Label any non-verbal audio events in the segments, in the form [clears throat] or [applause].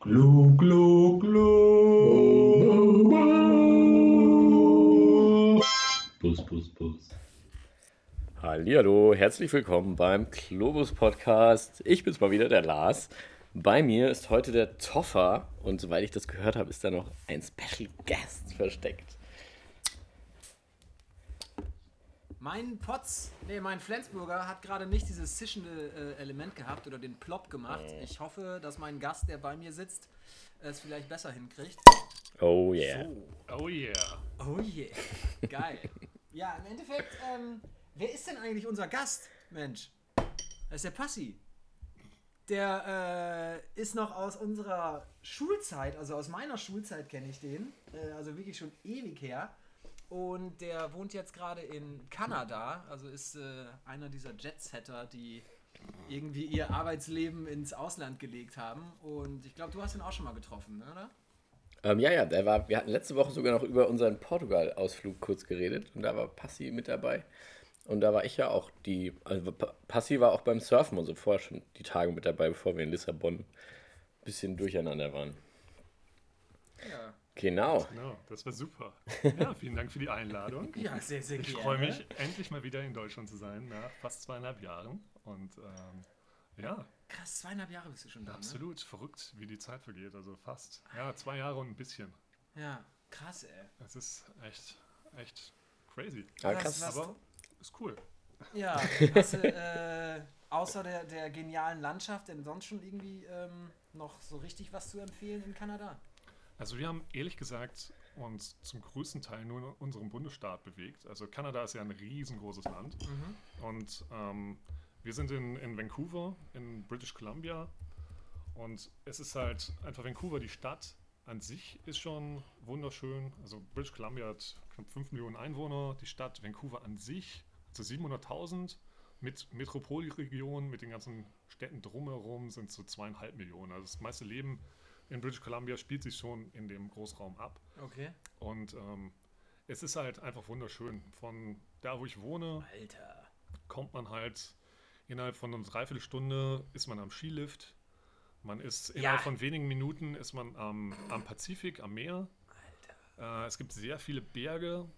Glu, glu, glu. Bus, bus, bus. Hallihallo, herzlich willkommen beim Globus Podcast. Ich bin's mal wieder, der Lars. Bei mir ist heute der Toffer und soweit ich das gehört habe, ist da noch ein Special Guest versteckt. Mein Potz, nee, mein Flensburger hat gerade nicht dieses zischende äh, Element gehabt oder den Plop gemacht. Ich hoffe, dass mein Gast, der bei mir sitzt, es vielleicht besser hinkriegt. Oh yeah. So. Oh yeah. Oh yeah. Geil. ja, im Endeffekt, ähm, wer ist denn eigentlich unser Gast, Mensch? Das ist der Passi. Der äh, ist noch aus unserer Schulzeit, also aus meiner Schulzeit kenne ich den. Äh, also wirklich schon ewig her. Und der wohnt jetzt gerade in Kanada, also ist äh, einer dieser Jetsetter, die irgendwie ihr Arbeitsleben ins Ausland gelegt haben. Und ich glaube, du hast ihn auch schon mal getroffen, oder? Ähm, ja, ja, der war, wir hatten letzte Woche sogar noch über unseren Portugal-Ausflug kurz geredet und da war Passi mit dabei. Und da war ich ja auch die, also Pa- Passi war auch beim Surfen und so vorher schon die Tage mit dabei, bevor wir in Lissabon ein bisschen durcheinander waren. Ja. Genau. Genau, das war super. Ja, [laughs] vielen Dank für die Einladung. Ja, sehr, sehr Ich gerne. freue mich, endlich mal wieder in Deutschland zu sein, nach fast zweieinhalb Jahren. Und ähm, ja, Krass, zweieinhalb Jahre bist du schon da. absolut verrückt, wie die Zeit vergeht. Also fast, ja, zwei Jahre und ein bisschen. Ne? Ja, krass, ey. Es ist echt, echt crazy. Ja, krass. was- Aber ist cool. Ja, [laughs] hast du, äh, außer der, der genialen Landschaft denn sonst schon irgendwie ähm, noch so richtig was zu empfehlen in Kanada? Also wir haben ehrlich gesagt uns zum größten Teil nur in unserem Bundesstaat bewegt. Also Kanada ist ja ein riesengroßes Land. Und ähm, wir sind in, in Vancouver, in British Columbia. Und es ist halt einfach Vancouver, die Stadt an sich ist schon wunderschön. Also British Columbia hat knapp 5 Millionen Einwohner. Die Stadt Vancouver an sich, also 700.000 mit Metropolregion, mit den ganzen Städten drumherum sind so zweieinhalb Millionen. Also das meiste Leben in British Columbia spielt sich schon in dem Großraum ab. Okay. Und ähm, es ist halt einfach wunderschön. Von da, wo ich wohne, Alter. kommt man halt innerhalb von einer Dreiviertelstunde ist man am Skilift. Man ist innerhalb von wenigen Minuten ist man am, am Pazifik, am Meer. Äh, es gibt sehr viele Berge.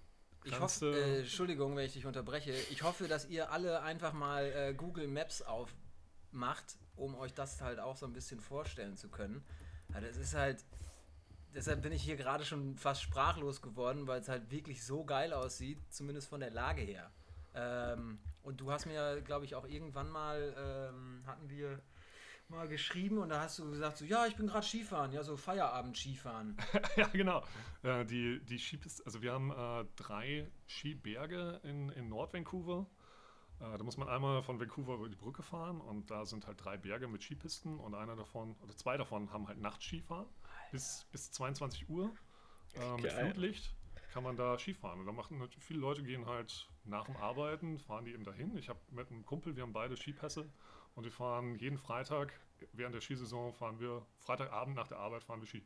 Ich hoffe, äh, Entschuldigung, wenn ich dich unterbreche. Ich hoffe, dass ihr alle einfach mal äh, Google Maps aufmacht, um euch das halt auch so ein bisschen vorstellen zu können. Ja, das ist halt. Deshalb bin ich hier gerade schon fast sprachlos geworden, weil es halt wirklich so geil aussieht, zumindest von der Lage her. Ähm, und du hast mir, glaube ich, auch irgendwann mal, ähm, hatten wir mal geschrieben und da hast du gesagt, so, ja, ich bin gerade Skifahren, ja, so Feierabend-Skifahren. [laughs] ja, genau. Äh, die, die Skipisten, also wir haben äh, drei Skiberge in, in Nord-Vancouver. Äh, da muss man einmal von Vancouver über die Brücke fahren und da sind halt drei Berge mit Skipisten und einer davon, oder zwei davon haben halt Nachtskifahren bis, bis 22 Uhr äh, mit. Flutlicht kann man da Skifahren. Und da machen natürlich viele Leute gehen halt nach dem Arbeiten, fahren die eben dahin. Ich habe mit einem Kumpel, wir haben beide Skipässe und wir fahren jeden Freitag während der Skisaison fahren wir Freitagabend nach der Arbeit fahren wir Ski.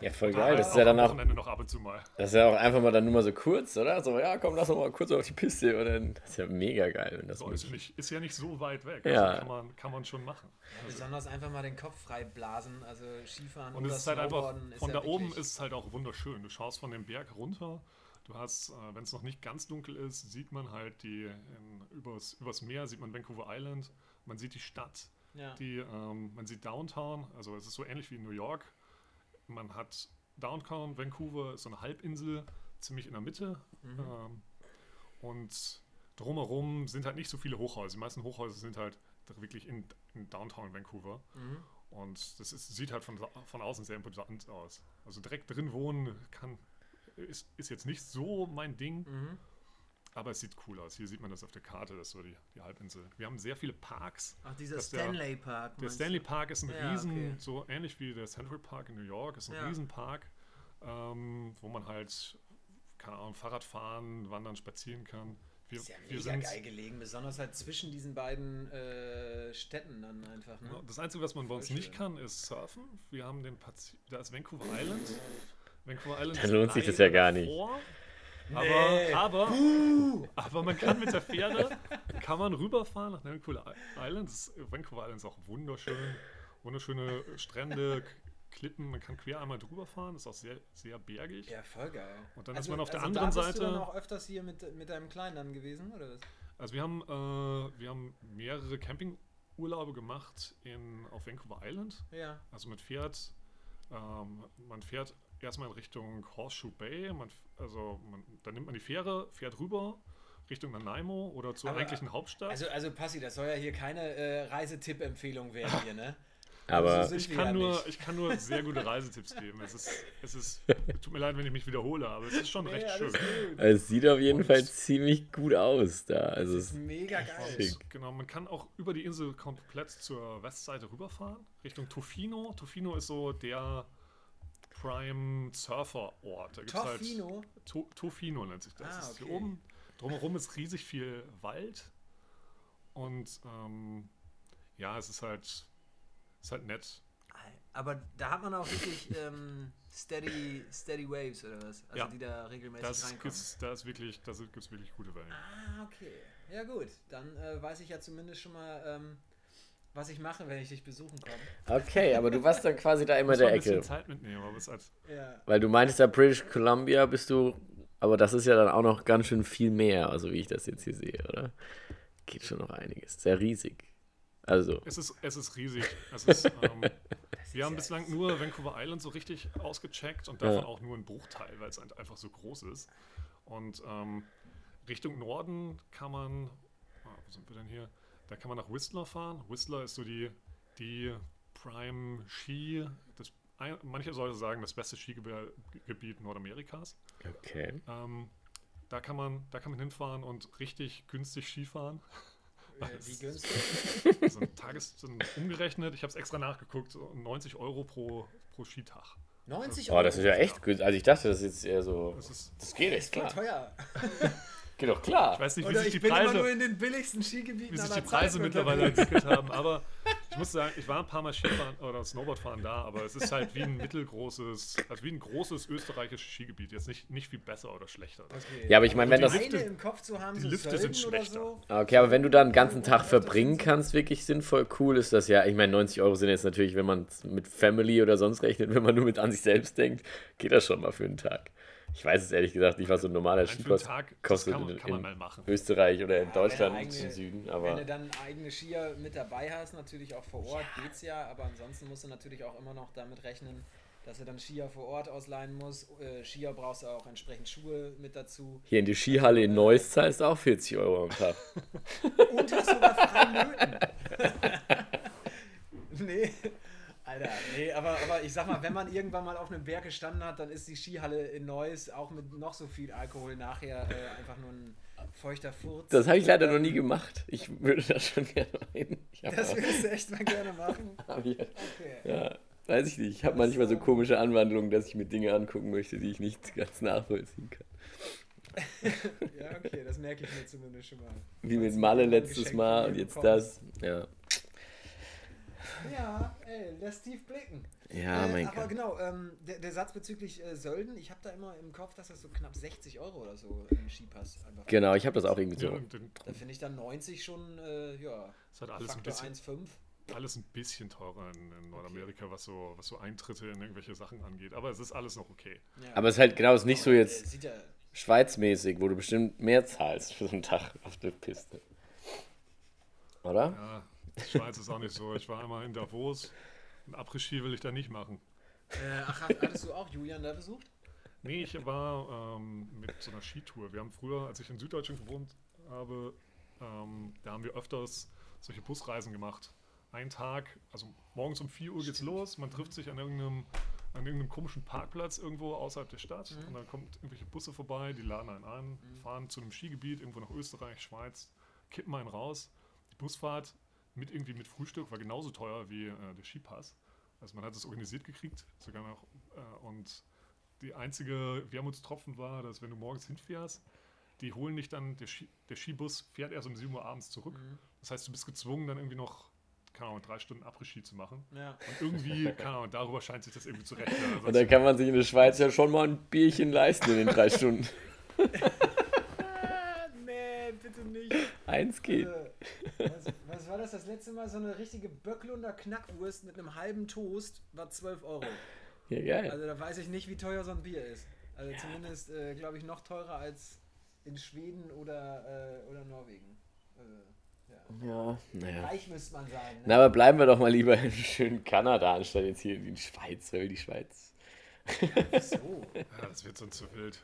Ja, voll Da geil. Das ist ja dann am auch, Wochenende noch ab und zu mal. das ist ja auch einfach mal dann nur mal so kurz, oder? So, ja, komm, lass uns mal kurz auf die Piste. Und dann, das ist ja mega geil, wenn das So, ist, ja nicht, ist ja nicht so weit weg. Ja. Also kann, man, kann man schon machen. Besonders einfach mal den Kopf frei blasen, also Skifahren Und es ist halt einfach, von ja da oben wirklich- ist es halt auch wunderschön. Du schaust von dem Berg runter. Du hast, äh, wenn es noch nicht ganz dunkel ist, sieht man halt die, in, übers, übers Meer sieht man Vancouver Island. Man sieht die Stadt. Ja. Die, ähm, man sieht Downtown, also es ist so ähnlich wie in New York. Man hat Downtown, Vancouver, ist so eine Halbinsel, ziemlich in der Mitte. Mhm. Ähm, und drumherum sind halt nicht so viele Hochhäuser. Die meisten Hochhäuser sind halt wirklich in, in Downtown Vancouver. Mhm. Und das ist, sieht halt von, von außen sehr imposant aus. Also direkt drin wohnen kann, ist, ist jetzt nicht so mein Ding, Mhm. Aber es sieht cool aus. Hier sieht man das auf der Karte, das ist so die, die Halbinsel. Wir haben sehr viele Parks. Ach, dieser dass der- Stanley Park. Der Stanley du? Park ist ein Ja, riesen, okay. so ähnlich wie der Central Park in New York, ist ein Ja. Riesenpark, ähm, wo man halt, keine Ahnung, Fahrrad fahren, wandern, spazieren kann. Wir, Ist ja wir mega sind, geil gelegen, besonders halt zwischen diesen beiden äh, Städten dann einfach. Ne? Ja, Das Einzige, was man bei uns nicht kann, ist surfen. Wir haben den Pazif da ist Vancouver Island. Vancouver Island Da ist lohnt sich das ja gar nicht. davor. Aber, Nee. aber, aber man kann mit der Fähre, kann man rüberfahren nach Vancouver Island. Vancouver Island ist auch wunderschön. Wunderschöne Strände, Klippen, man kann quer einmal drüber fahren, ist auch sehr, sehr bergig. Ja, voll geil. Und dann ist man auf der also anderen da bist du dann Seite- auch öfters hier mit, mit deinem Kleinen dann gewesen, oder was? Also wir haben, äh, wir haben mehrere Campingurlaube gemacht in, auf Vancouver Island. Ja. Also man fährt, ähm, man fährt erstmal in Richtung Horseshoe Bay, man, also man, dann nimmt man die Fähre, fährt rüber Richtung Nanaimo oder zur Aber- eigentlichen Hauptstadt. Also, also Passi, das soll ja hier keine äh, Reisetipp-Empfehlung werden [laughs] hier, ne? Aber So ich kann, ja nur, nicht. ich kann nur sehr gute Reisetipps [laughs] geben. Es ist, es ist, tut mir leid, wenn ich mich wiederhole, aber es ist schon Nee, recht schön. gut. es sieht auf jeden Und- Fall ziemlich gut aus da. Also Das ist es, mega geil. Schick. Genau, man kann auch über die Insel komplett zur Westseite rüberfahren, Richtung Tofino. Tofino ist so der Prime Surfer Ort. Da gibt's Tofino? Halt, to Tofino nennt sich das. Ah, Das ist okay. Hier oben drumherum ist riesig viel Wald und ähm, ja, es ist halt, ist halt nett. Aber da hat man auch wirklich ähm, steady, steady Waves oder was? Also Ja. die da regelmäßig Das reinkommen. gibt's, da ist wirklich, da gibt es wirklich gute Wellen. Ah, okay. Ja gut, dann äh, weiß ich ja zumindest schon mal, ähm, was ich mache, wenn ich dich besuchen komme. okay, aber du warst dann quasi da immer der ein bisschen Ecke. Zeit mitnehmen, aber es halt, Ja. Weil du meintest ja British Columbia bist du, aber das ist ja dann auch noch ganz schön viel mehr, also wie ich das jetzt hier sehe, oder? Geht schon noch einiges. Sehr riesig. Also, es ist, es ist riesig. Es ist, [laughs] ähm, wir haben bislang nur Vancouver Island so richtig ausgecheckt und davon Ja. auch nur ein Bruchteil, weil es halt einfach so groß ist. Und ähm, Richtung Norden kann man, ah, wo sind wir denn hier? Da kann man nach Whistler fahren. Whistler ist so die, die Prime Ski, das, manche Leute sagen, das beste Skigebiet Nordamerikas. okay. Ähm, da, kann man, da kann man hinfahren und richtig günstig Skifahren. Äh, wie günstig? so ein Tages ein umgerechnet, ich habe es extra nachgeguckt, so 90 Euro pro, pro Skitag. 90 Oh, das ist ja echt gut. Also ich dachte, das ist jetzt eher so. Das ist, Das geht echt klar. teuer. [laughs] Geht doch klar. ich weiß nicht, wie Oder sich ich die bin immer nur Preise, in den billigsten Skigebieten wie sich die Preise mittlerweile entwickelt haben, aber ich muss sagen, ich war ein paar Mal Skifahren oder Snowboardfahren da, aber es ist halt wie ein mittelgroßes, also wie ein großes österreichisches Skigebiet. Jetzt nicht, nicht viel besser oder schlechter. Okay. Ja, aber ich meine, wenn die das. Lifte- im Kopf zu haben, die so Lifte sind schlechter. so. Okay, aber wenn du da einen ganzen Tag verbringen kannst, wirklich sinnvoll cool, ist das ja. Ich meine, 90 Euro sind jetzt natürlich, wenn man es mit Family oder sonst rechnet, wenn man nur mit an sich selbst denkt, geht das schon mal für einen Tag. Ich weiß es ehrlich gesagt nicht, was so ein normaler Skikurs kostet kann man, in, kann man in mal machen. Österreich oder in wenn Deutschland er im eigene- Süden, Wenn aber du dann eigene Skier mit dabei hast, natürlich auch vor Ort, geht's ja, aber ansonsten musst du natürlich auch immer noch damit rechnen, dass du dann Skier vor Ort ausleihen musst. Äh, Skier brauchst du auch entsprechend Schuhe mit dazu. hier in die Skihalle in Neuss zahlst du auch 40 Euro am Tag. [laughs] Und hast sogar freie Löten. [laughs] nee. Alter, nee, aber, aber ich sag mal, wenn man irgendwann mal auf einem Berg gestanden hat, dann ist die Skihalle in Neuss auch mit noch so viel Alkohol nachher äh, einfach nur ein feuchter Furz. Das habe ich leider noch nie gemacht. Ich würde das schon gerne mal hin. Ich hab Das würdest du echt mal gerne machen. [laughs] Okay. Ja, weiß ich nicht. Ich habe manchmal so komische Anwandlungen, dass ich mir Dinge angucken möchte, die ich nicht ganz nachvollziehen kann. [laughs] Ja, okay, das merke ich mir zumindest schon mal. Wie mit Malle letztes Mal und jetzt das. Ja, Ja, ey, lässt tief blicken. ja äh, mein aber Gott. genau, ähm, der, der Satz bezüglich äh, Sölden, ich habe da immer im Kopf, dass das so knapp 60 Euro oder so im Skipass einfach Genau, ich habe das auch irgendwie Ja, so. den, Da finde ich dann 90 schon, äh, ja, ist halt alles ein Faktor bisschen 1,5. alles ein bisschen teurer in, in Nordamerika, was so, was so Eintritte in irgendwelche Sachen angeht. Aber es ist alles noch okay. Ja. Aber es ist halt genau, es ist nicht so Aber, jetzt äh, Sieht ja, Schweizmäßig, wo du bestimmt mehr zahlst für so einen Tag auf der Piste. Oder? Ja, die Schweiz ist auch nicht so. Ich war einmal in Davos. Ein Après-Ski will ich da nicht machen. äh, ach, hattest du auch Julian da besucht? Nee, ich war ähm, mit so einer Skitour. Wir haben früher, als ich in Süddeutschland gewohnt habe, ähm, da haben wir öfters solche Busreisen gemacht. Ein Tag, also morgens um 4 Uhr geht's los, man trifft sich an irgendeinem, an irgendeinem komischen Parkplatz irgendwo außerhalb der Stadt und dann kommt irgendwelche Busse vorbei, die laden einen an, fahren zu einem Skigebiet irgendwo nach Österreich, Schweiz, kippen einen raus. Die Busfahrt mit irgendwie mit Frühstück war genauso teuer wie äh, der Skipass. Also man hat es organisiert gekriegt, sogar noch äh, und die einzige Wermutstropfen war, dass wenn du morgens hinfährst, die holen dich dann, der, Ski, der Skibus fährt erst um 7 Uhr abends zurück. Das heißt, du bist gezwungen, dann irgendwie noch, keine Ahnung, drei Stunden Après-Ski zu machen. Ja. Und irgendwie, keine Ahnung, darüber scheint sich das irgendwie zu rechnen. Also Und dann kann man sich in der Schweiz ja schon mal ein Bierchen leisten in den drei Stunden. [laughs] Nee, bitte nicht. Eins geht. Äh, was, was war das das letzte Mal? So eine richtige Böcklunder Knackwurst mit einem halben Toast war 12 Euro. Ja, geil. Also da weiß ich nicht, wie teuer so ein Bier ist. Also zumindest, äh, glaube ich, noch teurer als in Schweden oder, äh, oder Norwegen. Äh, ja. Ja, naja. Reich müsste man sein. Ne? Na, aber bleiben wir doch mal lieber in schönen Kanada, anstatt jetzt hier in die Schweiz. Wer will die Schweiz? So. Ja, das wird sonst zu wild.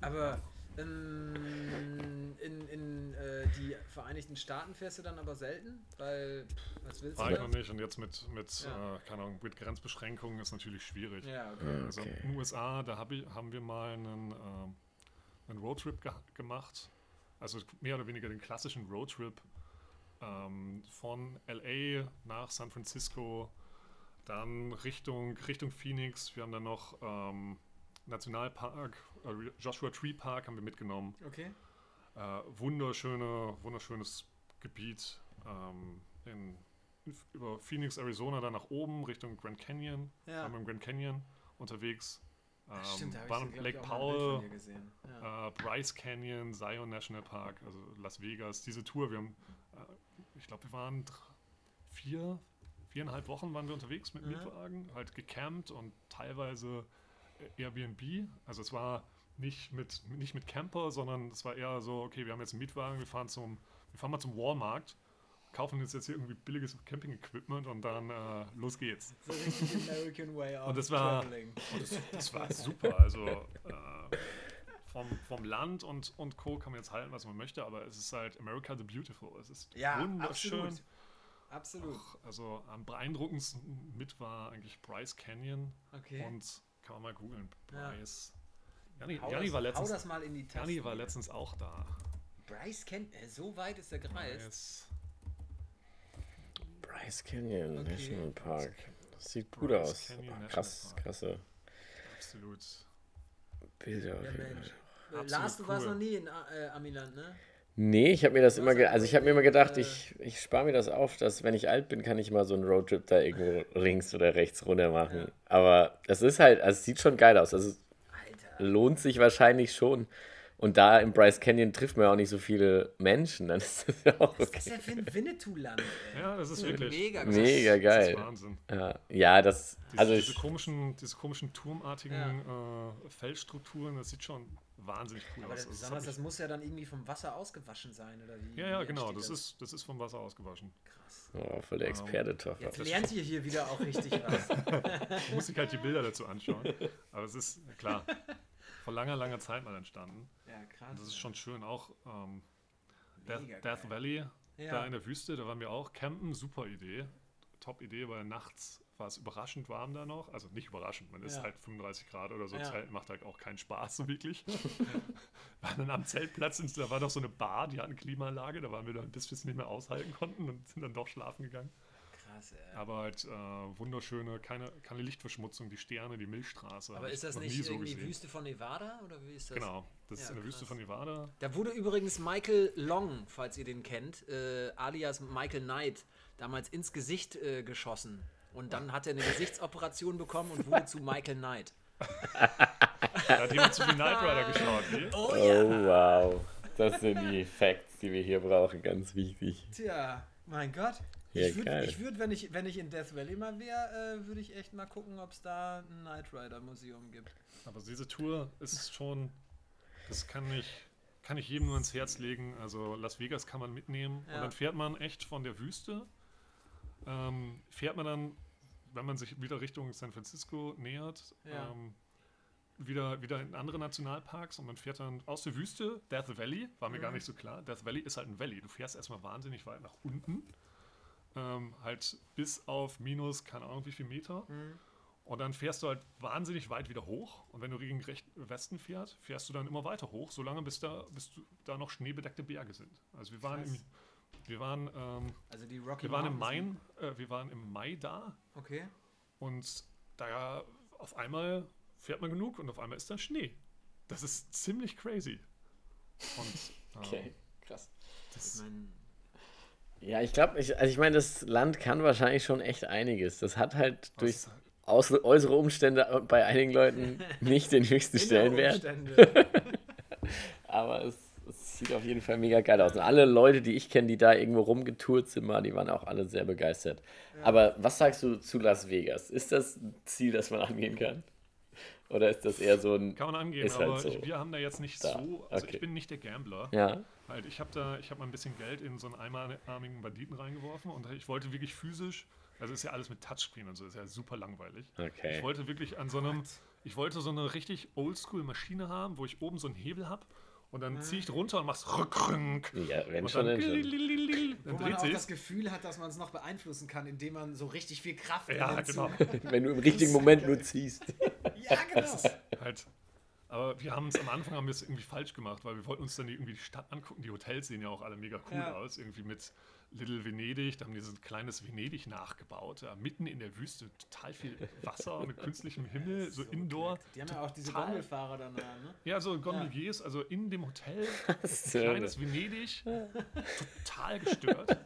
Aber ähm, in, in äh, die Vereinigten Staaten fährst du dann aber selten, weil, pff, was willst War du noch nicht und jetzt mit, mit Ja. äh, keine Ahnung, mit Grenzbeschränkungen ist natürlich schwierig. Ja, okay. Also okay. in den USA, da hab ich, haben wir mal einen, ähm, einen Roadtrip ge gemacht. Also mehr oder weniger den klassischen Roadtrip ähm, von LA nach San Francisco, dann Richtung, Richtung Phoenix. Wir haben dann noch ähm, Nationalpark, äh, Joshua Tree Park haben wir mitgenommen. Okay. Äh, wunderschöne, wunderschönes Gebiet ähm, in, über Phoenix, Arizona, dann nach oben Richtung Grand Canyon. Ja. Waren wir im Grand Canyon unterwegs. Ähm, Ach, Stimmt, da waren ich, Lake Powell. Ja. äh, Bryce Canyon, Zion National Park, also Las Vegas. Diese Tour, wir haben, äh, ich glaube, wir waren vier, viereinhalb Wochen waren wir unterwegs mit Mhm. Mietwagen, halt gecampt und teilweise Airbnb. Also es war nicht mit, nicht mit Camper, sondern es war eher so, okay, wir haben jetzt einen Mietwagen, wir fahren zum, wir fahren mal zum Walmart, kaufen uns jetzt hier irgendwie billiges Camping-Equipment und dann äh, los geht's. So richtig American Way of Und das war- Traveling. Und das, das war [laughs] super. Also äh, vom, vom Land und, und Co. kann man jetzt halten, was man möchte, aber es ist halt America the Beautiful. Es ist Ja, wunderschön. absolut. Absolut. Auch, also am beeindruckendsten mit war eigentlich Bryce Canyon Okay. und kann man mal googeln. Ja. Bryce. Jani, hau, Jani das, war hau letztens, das mal in die Taste. Jani war letztens auch da. Bryce kennt, äh, so weit ist der gereist. Bryce. Bryce Canyon Okay. National Park. Das sieht gut Bryce aus. Canyon National krass, Park. krasse Absolut. Bilder. Ja, Mensch. Äh, Absolut Lars, du warst cool. noch nie in äh, Amiland, ne? Nee, ich habe mir das immer, also ich habe mir immer gedacht, ich, ich spare mir das auf, dass wenn ich alt bin, kann ich mal so einen Roadtrip da irgendwo links oder rechts runter machen. Aber es ist halt, also es sieht schon geil aus. Also es Alter. lohnt sich wahrscheinlich schon. Und da im Bryce Canyon trifft man ja auch nicht so viele Menschen, dann ist das ja auch ist das okay. denn für ein Winnetou-Land, ey? Ja, das ist wirklich. Mega krass. Mega Das geil. ist Wahnsinn. Ja, ja das, Diese, also diese, ich, komischen, diese komischen turmartigen äh, Felsstrukturen, das sieht schon wahnsinnig cool Aber aus. das, Also das besonders, das ich, muss ja dann irgendwie vom Wasser ausgewaschen sein, oder wie? ja, ja, wie genau, das ist, das ist vom Wasser ausgewaschen. krass. oh, voll der Experte, Toffer. Jetzt das lernt ihr hier wieder auch richtig [laughs] was. Muss sich halt die Bilder dazu anschauen. Aber es ist, klar, vor langer, langer Zeit mal entstanden. Ja, krass. Und das ist schon schön. Auch ähm, Death, Death. Valley, Ja. da in der Wüste, da waren wir auch campen, super Idee. Top Idee, weil nachts war es überraschend warm da noch. Also nicht überraschend, man ist Ja. halt 35 Grad oder so. Ja. Zelt macht halt auch keinen Spaß so [laughs] wirklich. [laughs] waren dann am Zeltplatz, und da war noch so eine Bar, die hat eine Klimaanlage, da waren wir dann bis wir es nicht mehr aushalten konnten und sind dann doch schlafen gegangen. Krass, ey. Aber halt äh, wunderschöne, keine, keine Lichtverschmutzung, die Sterne, die Milchstraße. Aber ist das nicht so irgendwie gesehen. Wüste von Nevada oder wie ist das? Genau, das ist Ja, in der Wüste krass. von Nevada. Da wurde übrigens Michael Long, falls ihr den kennt, äh, alias Michael Knight, damals ins Gesicht äh, geschossen. Und dann hat er eine Gesichtsoperation bekommen und wurde zu Michael Knight. [laughs] Da hat jemand zu viel Knight Rider geschaut, wie? Oh Oh, wow. Das sind die Facts, die wir hier brauchen, ganz wichtig. Tja, mein Gott. Ja, ich würde, würd, wenn, ich, wenn ich in Death Valley mal wäre, äh, würde ich echt mal gucken, ob es da ein Knight Rider Museum gibt. Aber diese Tour ist schon, das kann ich, kann ich jedem nur ins Herz legen. Also Las Vegas kann man mitnehmen Ja. und dann fährt man echt von der Wüste, ähm, fährt man dann, wenn man sich wieder Richtung San Francisco nähert, Ja. ähm, wieder, wieder in andere Nationalparks und man fährt dann aus der Wüste, Death Valley, war mir gar Mhm. nicht so klar. Death Valley ist halt ein Valley. Du fährst erstmal wahnsinnig weit nach unten, ähm, halt bis auf minus, keine Ahnung wie viel Meter. Mhm. Und dann fährst du halt wahnsinnig weit wieder hoch. Und wenn du gegen Recht Westen fährst, fährst du dann immer weiter hoch, solange bis da, bis du, da noch schneebedeckte Berge sind. Also wir waren im, wir waren, ähm, Also die Rocky wir waren im. Mai, äh, wir waren im Mai da Okay. und da auf einmal fährt man genug und auf einmal ist dann Schnee. Das ist ziemlich crazy. Und [laughs] ähm, Okay, krass. Ich das, mein, Ja, ich glaube, ich, also ich meine, das Land kann wahrscheinlich schon echt einiges. Das hat halt durch aus, äußere Umstände bei einigen Leuten [laughs] nicht den höchsten Stellenwert. [laughs] Aber es, Das sieht auf jeden Fall mega geil aus. Und alle Leute, die ich kenne, die da irgendwo rumgetourt sind, mal, die waren auch alle sehr begeistert. Aber was sagst du zu Las Vegas? Ist das ein Ziel, das man angehen kann? Oder ist das eher so ein. Kann man angehen, halt aber so. wir haben da jetzt nicht Da, so. Also okay. ich bin nicht der Gambler. Ja, Halt, ich habe da, ich habe mal ein bisschen Geld in so einen einarmigen Banditen reingeworfen und ich wollte wirklich physisch, also ist ja alles mit Touchscreen und so, ist ja super langweilig. okay. Ich wollte wirklich an so einem, ich wollte so eine richtig Oldschool-Maschine haben, wo ich oben so einen Hebel habe und dann ziehe ich runter und mach's rückrünk. Ja, wenn schon, dann, dann schon. Wo man dreht auch sich. das Gefühl hat, dass man es noch beeinflussen kann, indem man so richtig viel Kraft Ja, genau. Wenn du im richtigen Moment nur ziehst. Ja, genau. Halt. Aber wir haben es am Anfang haben wir es irgendwie falsch gemacht, weil wir wollten uns dann die- irgendwie die Stadt angucken. Die Hotels sehen ja auch alle mega cool Ja. aus. Irgendwie mit Little Venedig, da haben die so ein kleines Venedig nachgebaut. Ja, mitten in der Wüste, total viel Wasser mit künstlichem Himmel, [laughs] so, indoor. Die haben ja auch diese Total- Gondelfahrer dann da, ne? Ja, so Gondeliers, also in dem Hotel, [laughs] So. kleines Venedig, [laughs] total gestört.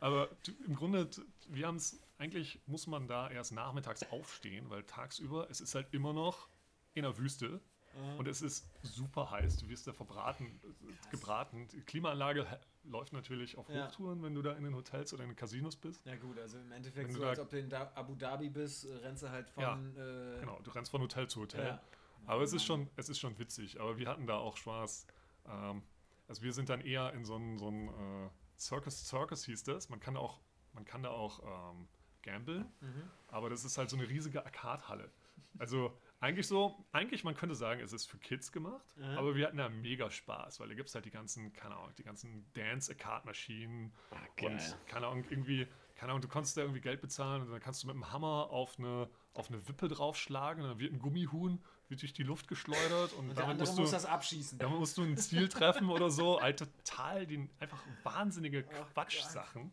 Aber im Grunde, wir haben es, eigentlich muss man da erst nachmittags aufstehen, weil tagsüber, es ist halt immer noch in der Wüste und es ist super heiß. Du wirst da verbraten, äh, gebraten. Die Klimaanlage läuft natürlich auf Ja. Hochtouren, wenn du da in den Hotels oder in den Casinos bist. Ja gut, also im Endeffekt Wenn du so, als ob du in da Abu Dhabi bist, äh, rennst du halt von... Ja, äh, Genau, du rennst von Hotel zu Hotel. Ja. Aber es ist schon, es ist schon witzig. Aber wir hatten da auch Spaß. Ähm, also wir sind dann eher in so ein, so äh, Circus Circus hieß das. Man kann da auch, man kann da auch ähm, gamblen, Mhm. aber das ist halt so eine riesige Arcade-Halle. Also eigentlich so, eigentlich man könnte sagen, es ist für Kids gemacht, Mhm. aber wir hatten da mega Spaß, weil da gibt es halt die ganzen, keine Ahnung, die ganzen Dance-Arcade-Maschinen geil. und keine Ahnung, irgendwie, keine Ahnung, du konntest da irgendwie Geld bezahlen und dann kannst du mit dem Hammer auf eine, auf eine Wippe draufschlagen und dann wird ein Gummihuhn wird durch die Luft geschleudert und, Und damit musst muss du, das abschießen. damit musst du ein Ziel treffen oder so. [laughs] Halt total die einfach wahnsinnige Quatschsachen.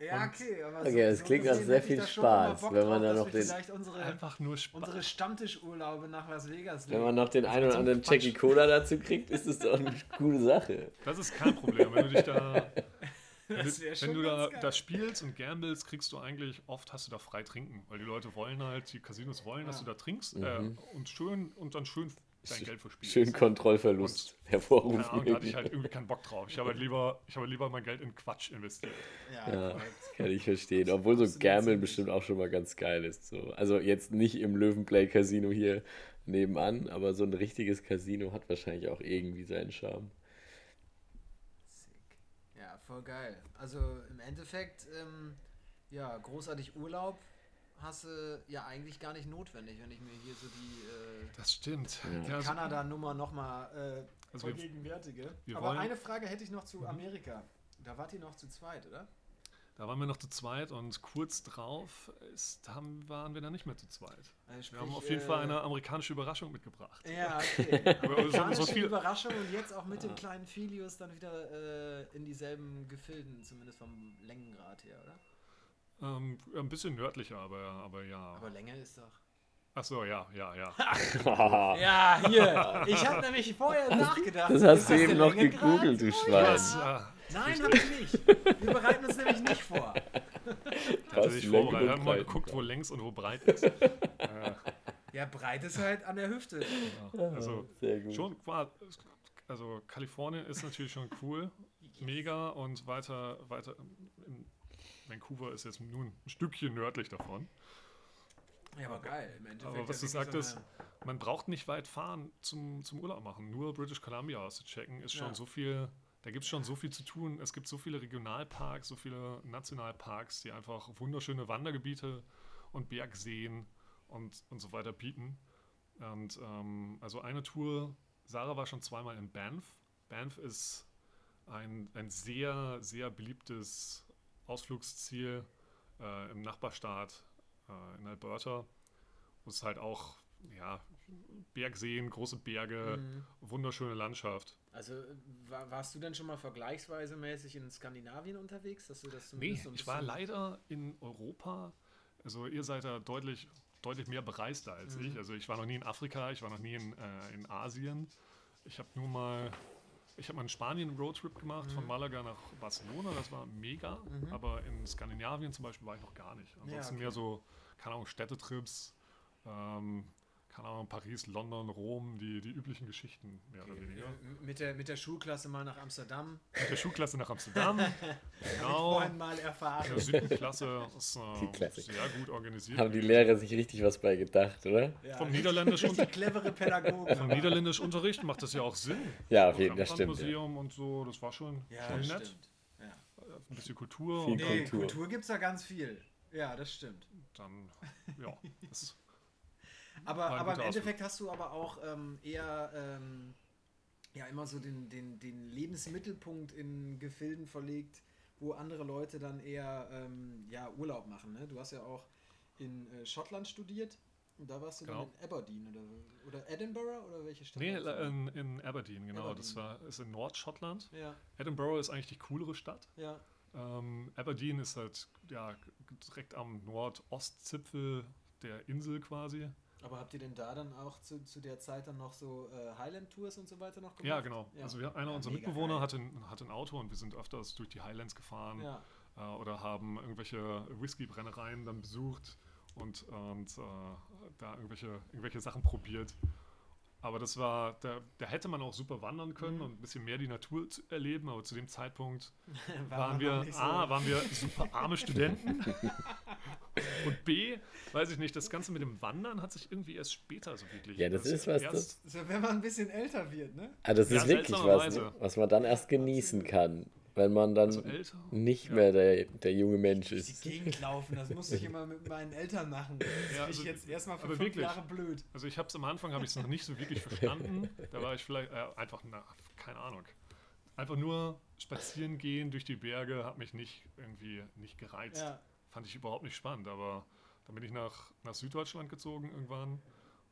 Ja, okay, aber Okay, das klingt nach sehr viel Spaß, wenn man da dass noch den- vielleicht unsere, Einfach nur Spaß. unsere Stammtischurlaube nach Las Vegas Wenn man noch den einen oder so anderen. Jackie Cola dazu kriegt, ist es doch eine [laughs] gute Sache. Das ist kein Problem. Wenn du dich da. [laughs] Wenn Das wenn schon du da, da spielst und gamblest, kriegst du eigentlich, oft hast du da frei trinken, weil die Leute wollen halt, die Casinos wollen, dass Ja. du da trinkst äh, und schön und dann schön dein Geld verspielst. Schön Kontrollverlust Keine hervorrufen. Ahnung, da hatte ich halt irgendwie keinen Bock drauf. Ich habe halt lieber, ich habe lieber mein Geld in Quatsch investiert. Ja, Ja, kann ich verstehen. Obwohl so sinnig. bestimmt auch schon mal ganz geil ist. So. Also jetzt nicht im Löwenplay Casino hier nebenan, aber so ein richtiges Casino hat wahrscheinlich auch irgendwie seinen Charme. Sick. Ja, voll geil. Also im Endeffekt, ähm, ja, großartig Urlaub hast du ja eigentlich gar nicht notwendig, wenn ich mir hier so die Das stimmt. Ja. Also- Kanada-Nummer nochmal äh, Also wir- vergegenwärtige. wir Aber wollen- eine Frage hätte ich noch zu Amerika. Da wart ihr noch zu zweit, oder? Da waren wir noch zu zweit und kurz drauf ist, haben, waren wir dann nicht mehr zu zweit. Also Wir sprich, haben auf jeden äh, Fall eine amerikanische Überraschung mitgebracht. Ja, okay. [laughs] Amerikanische so viel- Überraschung und jetzt auch mit dem kleinen Filius dann wieder äh, in dieselben Gefilden, zumindest vom Längengrad her, oder? Ähm, ein bisschen nördlicher, aber, aber ja. Aber Länge ist doch. Ach so, ja, ja, ja. [laughs] Ja, hier. Ich habe nämlich vorher nachgedacht. Das hast du eben noch gegoogelt, du Schwein. Ja. Nein, hab ich nicht. Wir bereiten uns nämlich nicht vor. [laughs] hatte sich vorbereitet, haben mal geguckt, wo längs und wo breit ist. [laughs] Ja, breit ist halt an der Hüfte. also Sehr gut. schon, also Kalifornien ist natürlich schon cool, mega und weiter, weiter in Vancouver ist jetzt nur ein Stückchen nördlich davon. Ja, aber geil. Im Endeffekt Aber was du wirklich so sagtest, man braucht nicht weit fahren zum, zum Urlaub machen. Nur British Columbia auszuchecken ist schon Ja. so viel, da gibt es schon so viel zu tun. Es gibt so viele Regionalparks, so viele Nationalparks, die einfach wunderschöne Wandergebiete und Bergseen und, und so weiter bieten. Und ähm, also eine Tour, Sarah war schon zweimal in Banff. Banff ist ein, ein sehr, sehr beliebtes Ausflugsziel äh, im Nachbarstaat äh, in Alberta, wo es halt auch ja, Bergseen, große Berge, Mhm. wunderschöne Landschaft. Also war, warst du denn schon mal vergleichsweise mäßig in Skandinavien unterwegs, dass du das Nee, ich war leider in Europa, also ihr seid da deutlich, deutlich mehr bereister als Mhm. ich. Also ich war noch nie in Afrika, ich war noch nie in, äh, in Asien. Ich habe nur mal, ich habe mal in Spanien einen Roadtrip gemacht, Mhm. von Malaga nach Barcelona, das war mega. Aber in Skandinavien zum Beispiel war ich noch gar nicht. Ansonsten okay. mehr so, keine Ahnung, Städtetrips, ähm, keine Ahnung, Paris, London, Rom, die, die üblichen Geschichten, mehr oder weniger. Mit der, mit der Schulklasse mal nach Amsterdam. Mit der Schulklasse nach Amsterdam. [laughs] Genau. vorhin mal erfahren. In der siebten Klasse ist Die äh, Klasse. sehr gut organisiert. Haben die. Lehrer sich richtig was bei gedacht, oder? Ja. Vom Niederländischen Richtig clevere Pädagogen. [laughs] Vom Niederländischunterricht macht das ja auch Sinn. Ja, auf jeden Fall, das stimmt. Ja. Museum und so, das war schon, Ja, schon das nett. stimmt. Ja. Ein bisschen Kultur Viel und Nee, Kultur. Kultur, gibt's da ganz viel. Ja, das stimmt. dann, ja, das, Aber, aber im Endeffekt hast du aber auch ähm, eher ähm, ja immer so den, den, den Lebensmittelpunkt in Gefilden verlegt, wo andere Leute dann eher ähm, ja, Urlaub machen. Ne? Du hast ja auch in äh, Schottland studiert und da warst du Genau. dann in Aberdeen oder, oder Edinburgh oder welche Stadt? nee, du? in, in Aberdeen, genau. Aberdeen. Das war, ist in Nordschottland. ja, Edinburgh ist eigentlich die coolere Stadt. ja. Ähm, Aberdeen ist halt ja, direkt am Nordostzipfel der Insel quasi. Aber habt ihr denn da dann auch zu, zu der Zeit dann noch so äh, Highland-Tours und so weiter noch gemacht? Ja, genau. Ja. Also wir, einer Ja, unserer Mitbewohner hatte ein, hatte ein Auto und wir sind öfters durch die Highlands gefahren Ja. äh, oder haben irgendwelche Whisky-Brennereien dann besucht und, und äh, da irgendwelche, irgendwelche Sachen probiert. Aber das war, da, da hätte man auch super wandern können Mhm. und ein bisschen mehr die Natur zu erleben, aber zu dem Zeitpunkt [laughs] War waren man wir, nicht so- A, waren wir super arme Studenten [laughs] und B, weiß ich nicht, das Ganze mit dem Wandern hat sich irgendwie erst später so wirklich. Ja, das also ist was, erst- So, wenn man ein bisschen älter wird, ne? Ah, das Ja, ist wirklich was, ne? was man dann erst genießen kann, wenn man dann Also nicht Ja. mehr der, der junge Mensch Die ist. Gegend laufen, das musste ich immer mit meinen Eltern machen. [laughs] Das Ja, also- ich jetzt erstmal für fünf wirklich. Jahre blöd. Also ich habe es am Anfang, habe ich es noch nicht so wirklich verstanden. [laughs] Da war ich vielleicht äh, einfach, na, keine Ahnung. Einfach nur spazieren gehen durch die Berge hat mich nicht irgendwie nicht gereizt. Ja. Fand ich überhaupt nicht spannend. Aber dann bin ich nach, nach Süddeutschland gezogen irgendwann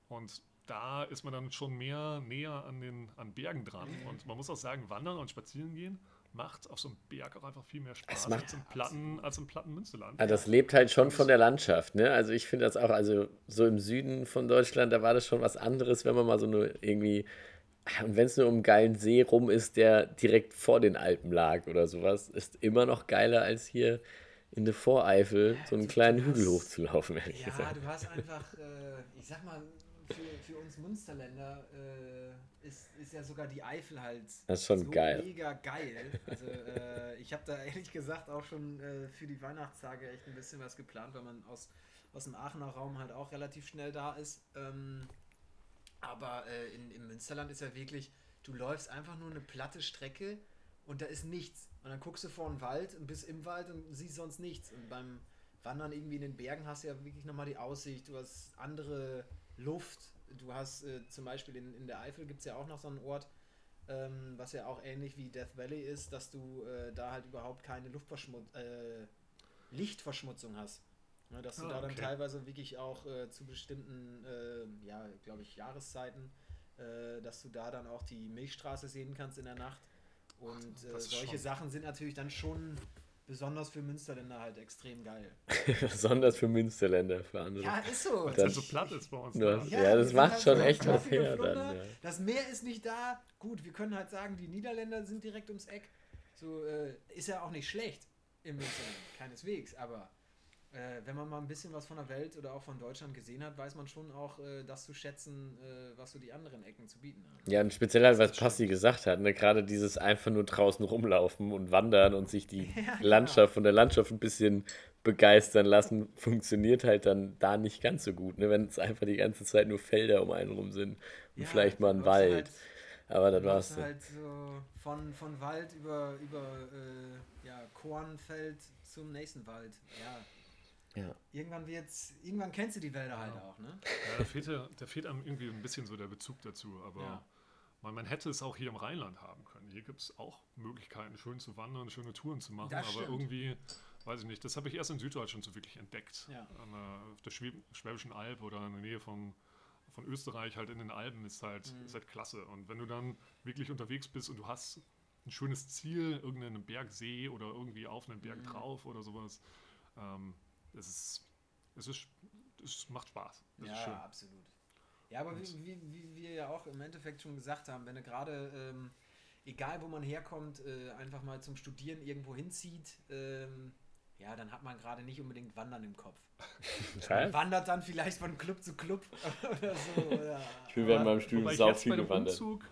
und da ist man dann schon mehr näher an den an Bergen dran. Und man muss auch sagen, wandern und spazieren gehen macht auf so einem Berg auch einfach viel mehr Spaß macht- als im platten, als im platten Münsterland. Ah, das lebt halt schon von der Landschaft, ne? Also ich finde das auch, also so im Süden von Deutschland, da war das schon was anderes, wenn man mal so eine irgendwie, und wenn es nur um einen geilen See rum ist, der direkt vor den Alpen lag oder sowas, ist immer noch geiler als hier in der Voreifel so einen kleinen du Hügel hast- hochzulaufen, ehrlich Ja, gesagt. du hast einfach, äh, ich sag mal, für, für uns Münsterländer äh, ist, ist ja sogar die Eifel halt Das ist schon so geil. mega geil. Also äh, ich habe da ehrlich gesagt auch schon äh, für die Weihnachtstage echt ein bisschen was geplant, weil man aus, aus dem Aachener Raum halt auch relativ schnell da ist. Ähm, aber äh, in, im Münsterland ist ja wirklich, du läufst einfach nur eine platte Strecke und da ist nichts. Und dann guckst du vor den Wald und bist im Wald und siehst sonst nichts. Und beim Wandern irgendwie in den Bergen hast du ja wirklich nochmal die Aussicht, du hast andere Luft. Du hast äh, zum Beispiel in, in der Eifel gibt es ja auch noch so einen Ort, ähm, was ja auch ähnlich wie Death Valley ist, dass du äh, da halt überhaupt keine Luftverschmut äh, Lichtverschmutzung hast. Ne, dass du Ah, da dann okay. teilweise wirklich auch äh, zu bestimmten, äh, ja, glaube ich, Jahreszeiten, äh, dass du da dann auch die Milchstraße sehen kannst in der Nacht. Und das äh, solche schon- Sachen sind natürlich dann schon besonders für Münsterländer halt extrem geil. [laughs] Besonders für Münsterländer, für andere. Ja, ist so. Weil es Das- halt so platt ist bei uns. Ja. Ne? Ja, wir das macht halt schon so echt was her dann, ja. Das Meer ist nicht da. Gut, wir können halt sagen, die Niederländer sind direkt ums Eck. So äh, ist ja auch nicht schlecht im Münsterland, keineswegs. Aber äh, wenn man mal ein bisschen was von der Welt oder auch von Deutschland gesehen hat, weiß man schon auch, äh, das zu schätzen, äh, was so die anderen Ecken zu bieten haben. Ja, und speziell halt, was Passi gesagt hat, ne? gerade dieses einfach nur draußen rumlaufen und wandern und sich die [laughs] Ja, Landschaft von der Landschaft ein bisschen begeistern lassen, funktioniert halt dann da nicht ganz so gut, ne? wenn es einfach die ganze Zeit nur Felder um einen rum sind und Ja, vielleicht mal ein du Wald. halt- Aber Du das war's. dann. halt so von, von Wald über, über äh, ja, Kornfeld zum nächsten Wald. Ja. Ja. Irgendwann wird's, irgendwann kennst du die Wälder halt auch, ne? Ja, da, fehlt, ja- da fehlt einem irgendwie ein bisschen so der Bezug dazu. Aber Ja. man, man hätte es auch hier im Rheinland haben können. Hier gibt es auch Möglichkeiten, schön zu wandern, schöne Touren zu machen. Das aber stimmt. irgendwie, weiß ich nicht, das habe ich erst in Süddeutschland so wirklich entdeckt. Ja. An der, auf der Schwäb Schwäbischen Alb oder in der Nähe von, von Österreich, halt in den Alpen, ist halt, Mhm. ist halt klasse. Und wenn du dann wirklich unterwegs bist und du hast ein schönes Ziel, irgendeinen Bergsee oder irgendwie auf einem Berg Mhm. drauf oder sowas, ähm, es ist, es ist, es macht Spaß. Es ja, ist schön. absolut. Ja, aber wie, wie, wie wir ja auch im Endeffekt schon gesagt haben, wenn du gerade, ähm, egal wo man herkommt, äh, einfach mal zum Studieren irgendwo hinzieht, ähm, ja, dann hat man gerade nicht unbedingt Wandern im Kopf. [laughs] Man wandert dann vielleicht von Club zu Club [laughs] oder so. Oder, Ich bin während meinem Studium sau viel gewandert. [laughs] Umzug.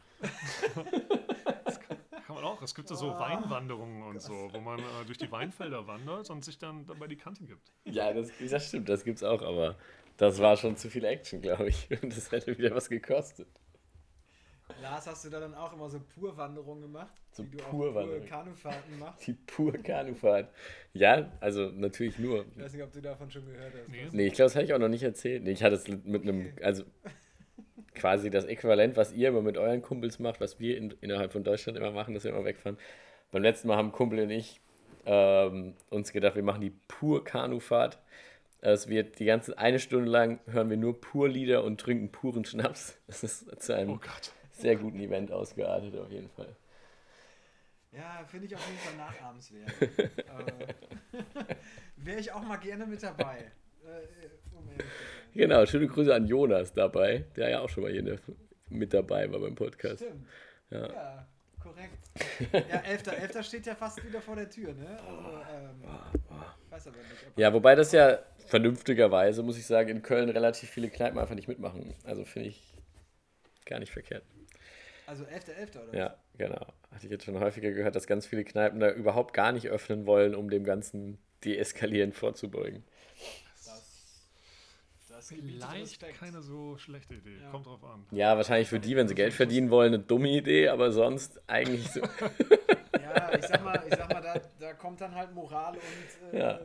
das kann, kann man auch. Es gibt ja so Weinwanderungen und so, wo man äh, durch die Weinfelder wandert und sich dann dabei die Kante gibt. Ja, das, das stimmt, das gibt's auch, aber das war schon zu viel Action, glaube ich. Und [laughs] das hätte wieder was gekostet. Lars, hast du da dann auch immer so Purwanderungen gemacht? So wie du auch pur Kanufahrten machst? Die pure Kanufahrt. Ja, also natürlich nur. Ich weiß nicht, ob du davon schon gehört hast. Nee. Nee, ich glaube, das habe ich auch noch nicht erzählt. Nee, ich hatte es mit einem, also quasi das Äquivalent, was ihr immer mit euren Kumpels macht, was wir in, innerhalb von Deutschland immer machen, dass wir immer wegfahren. Beim letzten Mal haben Kumpel und ich ähm, uns gedacht, wir machen die pur Kanufahrt. Es wird die ganze eine Stunde lang hören wir nur pur Lieder und trinken puren Schnaps. [laughs] Das ist zu einem Oh sehr guten Event ausgeartet auf jeden Fall. Ja, finde ich auf jeden Fall nachahmenswert. [laughs] äh, [laughs] Wäre ich auch mal gerne mit dabei. Äh, um ehrlich zu sein. Genau, schöne Grüße an Jonas dabei, der ja auch schon mal hier ne- mit dabei war beim Podcast. Stimmt. Ja. Ja, korrekt. Ja, 11.11. steht ja fast wieder vor der Tür, ne? Also, ähm, weiß aber nicht, Ja, wobei das ja vernünftigerweise, muss ich sagen, in Köln relativ viele Kneipen einfach nicht mitmachen. Also finde ich gar nicht verkehrt. Also 11.11. oder was? Ja, genau. Hatte ich jetzt schon häufiger gehört, dass ganz viele Kneipen da überhaupt gar nicht öffnen wollen, um dem ganzen Deeskalieren vorzubeugen. Das, Vielleicht Respekt. keine so schlechte Idee. Ja. Kommt drauf an. Ja, wahrscheinlich für die, wenn sie Geld verdienen wollen, eine dumme Idee, aber sonst eigentlich so. [laughs] Ja, ich sag mal, ich sag mal da, da kommt dann halt Moral und, äh, Ja.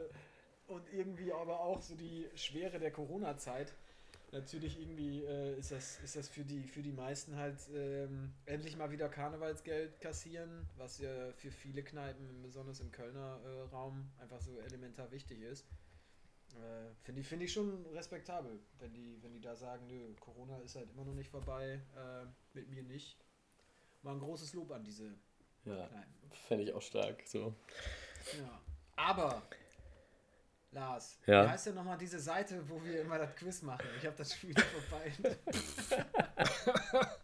und irgendwie aber auch so die Schwere der Corona-Zeit. Natürlich irgendwie äh, ist, das, ist das für die, für die meisten halt ähm, endlich mal wieder Karnevalsgeld kassieren, was ja für viele Kneipen, besonders im Kölner äh, Raum, einfach so elementar wichtig ist. Äh, Finde ich, find ich schon respektabel, wenn die, wenn die da sagen, nö, Corona ist halt immer noch nicht vorbei, äh, mit mir nicht. Mal ein großes Lob an diese Ja, fände ich auch stark. So. Ja. Aber, Lars, Ja. wie heißt denn nochmal diese Seite, wo wir immer das Quiz machen? Ich habe das wieder [laughs] vorbei. [laughs]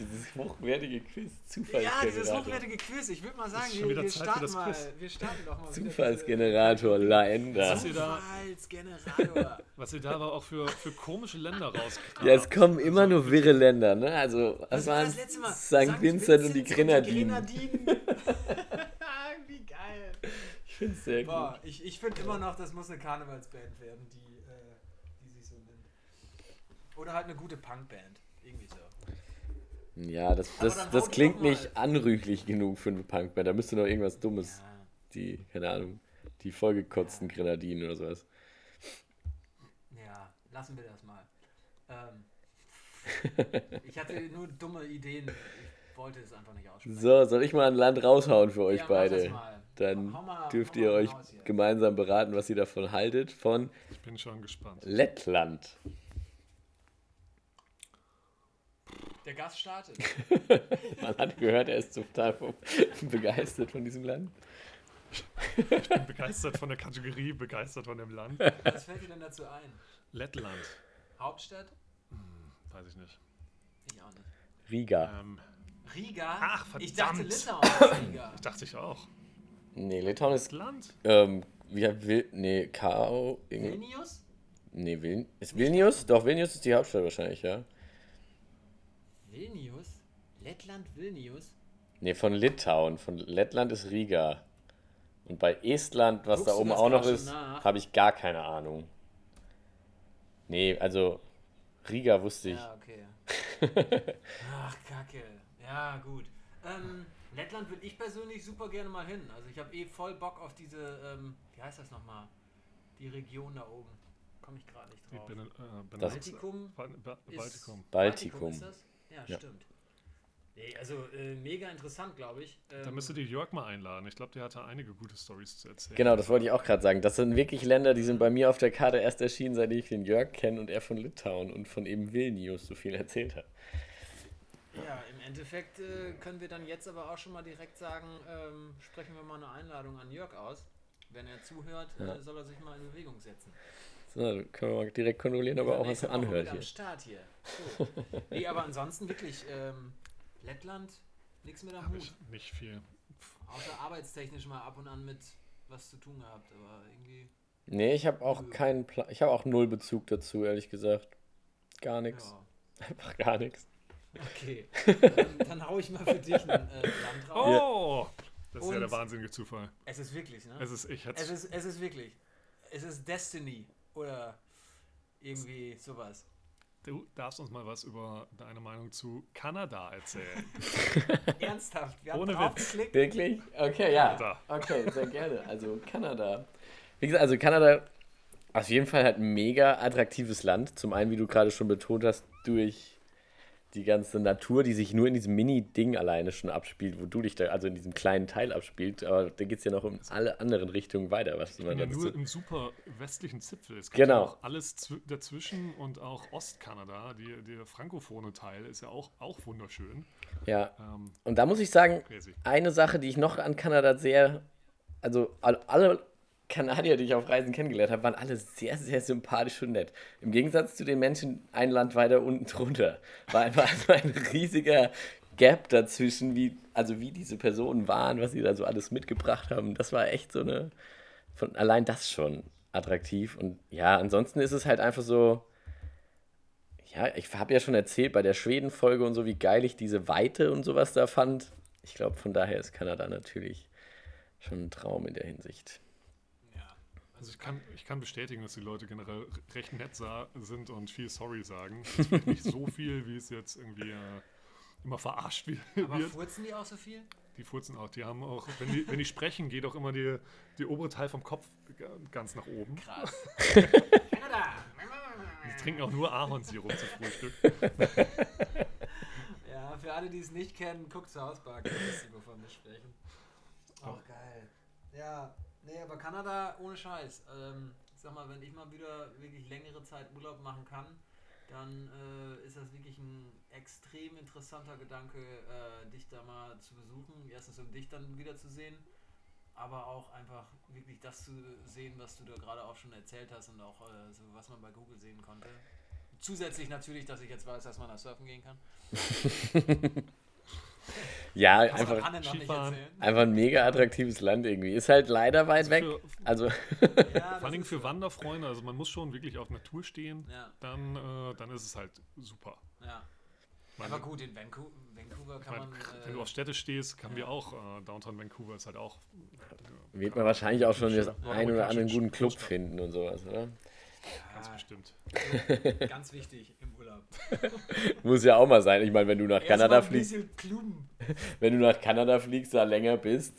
Dieses hochwertige Quiz, ja, Zufallsgenerator. dieses hochwertige Quiz. Ich würde mal sagen, wir, wir, starten mal, wir starten doch mal. Zufallsgenerator, da- Zufallsgenerator. [laughs] Was ihr da aber auch für, für komische Länder rausgekramt Ja, es kommen immer nur wirre Länder, ne? Also, Was waren letzte Mal? St. Vincent und die Grenadinen. Grenadinen. [laughs] [laughs] Wie geil. Ich finde es sehr Boah, gut. ich, ich finde immer noch, das muss eine Karnevalsband werden, die, äh, die sich so nennt. Oder halt eine gute Punkband. Irgendwie so. Ja, das, das, das klingt nicht anrüchlich genug für eine Punkband. Da müsste noch irgendwas Dummes, Ja. die, keine Ahnung, die vollgekotzten Grenadinen oder sowas. Ja, lassen wir das mal. Ähm, [laughs] ich hatte nur dumme Ideen. Ich wollte es einfach nicht aussprechen. So, soll ich mal ein Land raushauen für euch Ja, beide? Dann mal- dürft ihr euch gemeinsam beraten, was ihr davon haltet, von Ich bin schon gespannt. Lettland. Der Gast startet. [laughs] Man hat gehört, er ist total begeistert von diesem Land. Ich bin begeistert von der Kategorie, begeistert von dem Land. Was fällt dir denn dazu ein? Lettland. Hauptstadt? Weiß ich nicht. Ich auch nicht. Riga. Ähm, Riga? Ach, Ich dachte verdammt. Litauen ist Riga. [clears throat] dachte ich auch. Nee, Litauen ist, Land? ähm, wie will, nee, irgendwie- Vilnius? nee, Vil, ist Vilnius? Doch, Vilnius ist die Hauptstadt wahrscheinlich, ja. Vilnius? Lettland, Vilnius? Nee, von Litauen. Von Lettland ist Riga. Und bei Estland, was Guckst da oben auch noch ist, habe ich gar keine Ahnung. Nee, also Riga wusste ich. Ja, okay. [laughs] Ach, Kacke. Ja, gut. Ähm, Lettland will ich persönlich super gerne mal hin. Also ich habe eh voll Bock auf diese, ähm, wie heißt das nochmal? Die Region da oben. Komme ich gerade nicht drauf. Ben, äh, Baltikum? Ba ba ist- Baltikum. Baltikum. ist das? Ja, Ja. stimmt. Nee, also äh, mega interessant, glaube ich. Ähm, Da müsstet ihr Jörg mal einladen. Ich glaube, der hatte einige gute Stories zu erzählen. Genau, das wollte ich auch gerade sagen. Das sind wirklich Länder, die sind bei mir auf der Karte erst erschienen, seit ich den Jörg kenne und er von Litauen und von eben Vilnius so viel erzählt hat. Ja, im Endeffekt äh, können wir dann jetzt aber auch schon mal direkt sagen, ähm, sprechen wir mal eine Einladung an Jörg aus. Wenn er zuhört, Ja. äh, soll er sich mal in Bewegung setzen. So, dann können wir mal direkt kontrollieren, ob er auch was anhört hier. Start hier. So. nee, aber ansonsten wirklich, ähm, Lettland, nichts mit am Hut. nicht viel. Außer arbeitstechnisch mal ab und an mit was zu tun gehabt, aber irgendwie. Nee, ich habe auch keinen Plan. Ich habe auch null Bezug dazu, ehrlich gesagt. Gar nichts. Ja. [laughs] Einfach gar nichts. Okay. [laughs] dann, dann hau ich mal für dich ein äh, Land raus. Oh! Das ist ja Und- der wahnsinnige Zufall. Es ist wirklich, ne? Es ist, ich hätte Es ist, es ist wirklich. Es ist Destiny oder irgendwie sowas. Du darfst uns mal was über deine Meinung zu Kanada erzählen. [laughs] Ernsthaft, wir haben Ohne drauf Witz. geklickt. Wirklich? Okay, ja. Kanada. Okay, sehr gerne. Also Kanada. Wie gesagt, also Kanada auf jeden Fall halt ein mega attraktives Land. Zum einen, wie du gerade schon betont hast, durch die ganze Natur, die sich nur in diesem Mini-Ding alleine schon abspielt, wo du dich da, also in diesem kleinen Teil abspielt. Aber da geht es ja noch um alle anderen Richtungen weiter, was man Ja, nur im super westlichen Zipfel. Es gibt Genau. ja auch alles zw- dazwischen und auch Ostkanada, die, der frankophone Teil, ist ja auch, auch wunderschön. Ja. Ähm, Und da muss ich sagen, crazy. eine Sache, die ich noch an Kanada sehr, also all- alle Kanadier, die ich auf Reisen kennengelernt habe, waren alle sehr, sehr sympathisch und nett. Im Gegensatz zu den Menschen ein Land weiter unten drunter war einfach so [laughs] ein riesiger Gap dazwischen, wie, also wie diese Personen waren, was sie da so alles mitgebracht haben. Das war echt so eine, von allein das schon attraktiv. Und ja, ansonsten ist es halt einfach so, ja, ich habe ja schon erzählt bei der Schweden-Folge und so, wie geil ich diese Weite und sowas da fand. Ich glaube, von daher ist Kanada natürlich schon ein Traum in der Hinsicht. Also ich kann, ich kann bestätigen, dass die Leute generell recht nett sind und viel sorry sagen. [laughs] Es ist nicht so viel, wie es jetzt irgendwie äh, immer verarscht wi- Aber wird. furzen die auch so viel? Die furzen auch, die haben auch, wenn die, wenn die sprechen, geht auch immer die, die obere Teil vom Kopf ganz nach oben. Krass. [laughs] Die trinken auch nur Ahornsirup zum Frühstück. [laughs] Ja, für alle, die es nicht kennen, guckt zu Hauspark, wovon wir sprechen. Auch geil. Ja, nee, aber Kanada ohne Scheiß. Ähm, sag mal, wenn ich mal wieder wirklich längere Zeit Urlaub machen kann, dann äh, ist das wirklich ein extrem interessanter Gedanke, äh, dich da mal zu besuchen. Erstens, um dich dann wieder zu sehen, aber auch einfach wirklich das zu sehen, was du da gerade auch schon erzählt hast und auch äh, so, was man bei Google sehen konnte. Zusätzlich natürlich, dass ich jetzt weiß, dass man da surfen gehen kann. [laughs] Ja, einfach, einfach ein mega attraktives Land irgendwie. Ist halt leider weit weg. Für, Also, Ja, [laughs] vor das allen Dingen ist für. Wanderfreunde, also man muss schon wirklich auf Natur stehen, Ja, dann, äh, dann ist es halt super. ja. Aber gut, in Vancouver, Vancouver kann mein, man. wenn du Äh, auf Städte stehst, kann ja. wir auch, äh, Downtown Vancouver ist halt auch. wird man wahrscheinlich auch schon Schön. das Ja, ein oder anderen guten Club finden und sowas, oder? Ganz ja, bestimmt. ganz wichtig im Urlaub. [laughs] Muss ja auch mal sein. Ich meine, wenn du nach Kanada Erstmal ein fliegst, [laughs] wenn du nach Kanada fliegst, da länger bist,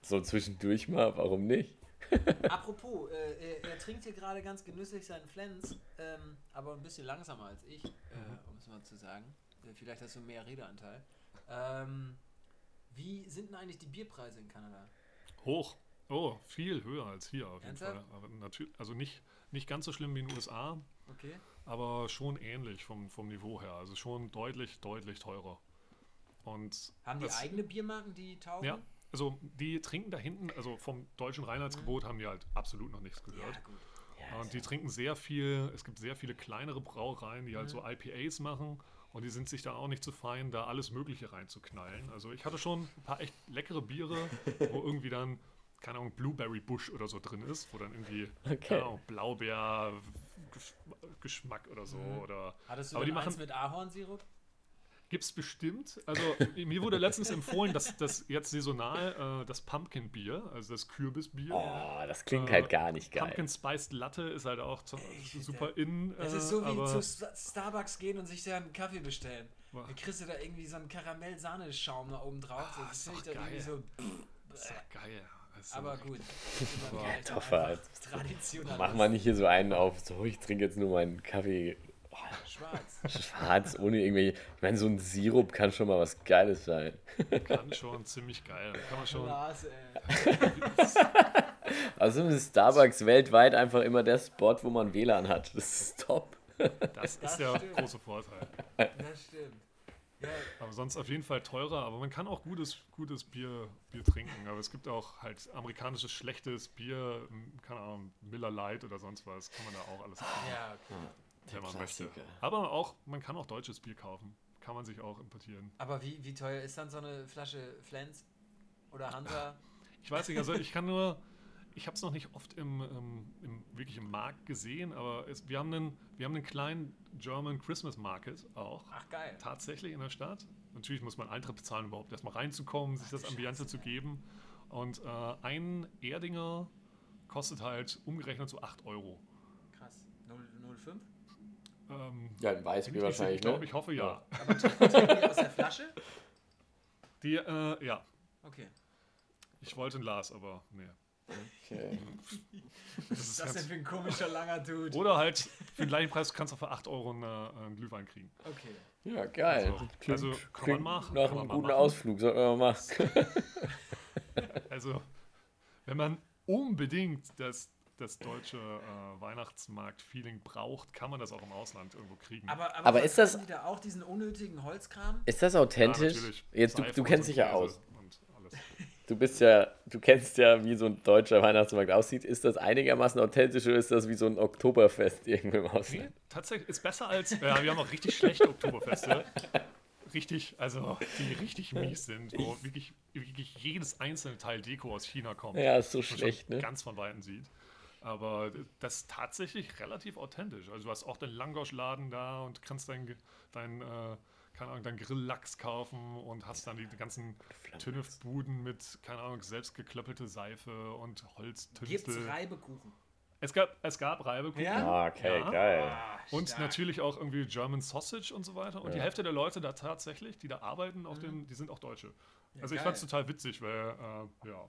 so zwischendurch mal, warum nicht? [laughs] Apropos, äh, er, er trinkt hier gerade ganz genüsslich seinen Flens, ähm, aber ein bisschen langsamer als ich, äh, um es mal zu sagen. Äh, Vielleicht hast du mehr Redeanteil. Ähm, wie sind denn eigentlich die Bierpreise in Kanada? Hoch. Oh, viel höher als hier auf jeden Ernsthaft? Fall. Aber natürlich, also nicht, nicht ganz so schlimm wie in den USA, Okay. aber schon ähnlich vom, vom Niveau her. Also schon deutlich, deutlich teurer. Und Haben die eigene Biermarken, die taugen? Ja, also die trinken da hinten, also vom deutschen Reinheitsgebot haben die halt absolut noch nichts gehört. Ja, gut. Ja, Und die trinken sehr viel, es gibt sehr viele kleinere Brauereien, die halt so IPAs machen und die sind sich da auch nicht zu fein, da alles Mögliche reinzuknallen. Also ich hatte schon ein paar echt leckere Biere, wo [laughs] irgendwie dann, keine Ahnung, Blueberry Bush oder so drin ist, wo dann irgendwie, Okay. keine Ahnung, Blaubeer Gesch- Geschmack oder so. Mhm. Oder Hattest du Aber die eins machen- mit Ahornsirup? Gibt's bestimmt. Also mir wurde letztens empfohlen, dass das jetzt saisonal äh, das Pumpkin Bier, also das Kürbisbier. Oh, das klingt Äh, halt gar nicht geil. Pumpkin Spiced Latte ist halt auch zu, Ey, super in. Es äh, ist so wie aber zu Sta- Starbucks gehen und sich da einen Kaffee bestellen. Boah. Dann kriegst du da irgendwie so einen Karamell-Sahneschaum da oben drauf. Ah, das ist finde ich doch dann irgendwie geil. so. Ist doch geil. Also, Aber gut. [laughs] Boah. Immer wieder Toffer. einfach Traditionell. Mach mal nicht hier so einen auf, so ich trinke jetzt nur meinen Kaffee oh, Schwarz. schwarz, ohne irgendwelche. Ich meine, so ein Sirup kann schon mal was Geiles sein. Kann schon ziemlich geil. Kann man schon. Glas, ey. [laughs] Also ist Starbucks weltweit einfach immer der Spot, wo man WLAN hat. Das ist top. Das ist Das der stimmt. große Vorteil. Das stimmt. Ja, Aber sonst auf jeden Fall teurer. Aber man kann auch gutes, gutes Bier, Bier trinken. Aber es gibt auch halt amerikanisches schlechtes Bier, m, keine Ahnung, Miller Light oder sonst was. Kann man da auch alles kaufen, ja, okay. wenn man möchte. Aber auch, man kann auch deutsches Bier kaufen. Kann man sich auch importieren. Aber wie, wie teuer ist dann so eine Flasche Flens oder Hansa? Ich weiß nicht, also ich kann nur, ich habe es noch nicht oft im, ähm, im, wirklich im Markt gesehen, aber es, wir, haben einen, wir haben einen kleinen German Christmas Market auch. Ach, geil. Tatsächlich in der Stadt. Natürlich muss man Eintritt bezahlen, überhaupt erstmal reinzukommen, sich das Ambiente zu geben. Und äh, ein Erdinger kostet halt umgerechnet so 8 Euro. Krass. 0, 05? Ähm, Ja, ein Weißbier wahrscheinlich, ich glaube, ne? ich hoffe ja. Aber trinken die aus der Flasche? Die, äh, ja, Okay. ich wollte ein Glas, aber nee. Okay. [laughs] Das Was ist das denn für ein komischer langer Dude? oder halt für den gleichen Preis kannst du für 8 Euro einen, äh, einen Glühwein kriegen. Okay. Ja, geil. Also- Klingt, also kann man klingt machen, nach man einem guten machen. Ausflug, sollten wir mal machen. [laughs] Also, wenn man unbedingt das, das deutsche äh, Weihnachtsmarkt-Feeling braucht, kann man das auch im Ausland irgendwo kriegen. Aber, aber, Aber ist das- da auch diesen unnötigen Holzkram? Ist das Ja, authentisch? natürlich. Jetzt, du, Seife du kennst dich ja aus. Und alles. Du bist ja, du kennst ja, wie so ein deutscher Weihnachtsmarkt aussieht. Ist das einigermaßen authentisch oder ist das wie so ein Oktoberfest irgendwo im Nee, Ausland? tatsächlich ist besser als. Ja, wir haben auch richtig schlechte Oktoberfeste. Richtig, also die richtig mies sind, wo wirklich, wirklich jedes einzelne Teil Deko aus China kommt. Ja, ist so schlecht, ne? Ganz von Weitem sieht. Aber das ist tatsächlich relativ authentisch. Also du hast auch den Langosch-Laden da und kannst dein, dein, äh, keine Ahnung, dein Grilllachs kaufen und hast dann die ganzen Tünnefbuden mit, keine Ahnung, selbstgeklöppelte Seife und Gibt's Holztünstel. Reibekuchen? Es gab, es gab Reibekuchen. Ja? Ah, okay, Ja. geil. Ah, Und stark. natürlich auch irgendwie German Sausage und so weiter. Und die Ja. Hälfte der Leute da tatsächlich, die da arbeiten, auf dem, die sind auch Deutsche. also ich geil. fand es total witzig, weil äh, ja,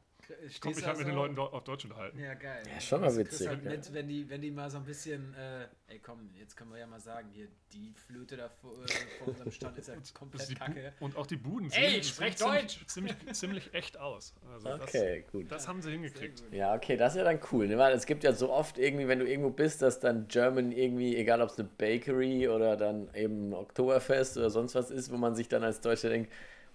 Stehst mich da halt mit den Leuten auf Deutsch unterhalten. Ja, geil. Ja, schon mal witzig, Halt ja. mit, wenn, die, wenn die mal so ein bisschen, äh, ey komm, jetzt können wir ja mal sagen, hier, die Flöte da vor, äh, vor unserem Stand ist ja [laughs] komplett die Bu- kacke. und auch die Buden Ey, sehen- sprech Deutsch! Ziemlich, ziemlich, ziemlich echt aus. Also Okay, gut. das, das haben sie hingekriegt. Ja, okay, das ist ja dann cool. Ne? Weil es gibt ja so oft irgendwie, wenn du irgendwo bist, dass dann German irgendwie, egal ob es eine Bakery oder dann eben ein Oktoberfest oder sonst was ist, wo man sich dann als Deutscher denkt,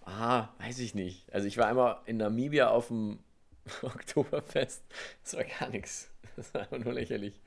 ah, weiß ich nicht. Also ich war einmal in Namibia auf dem [laughs] Oktoberfest. Das war gar nichts. Das war einfach nur lächerlich.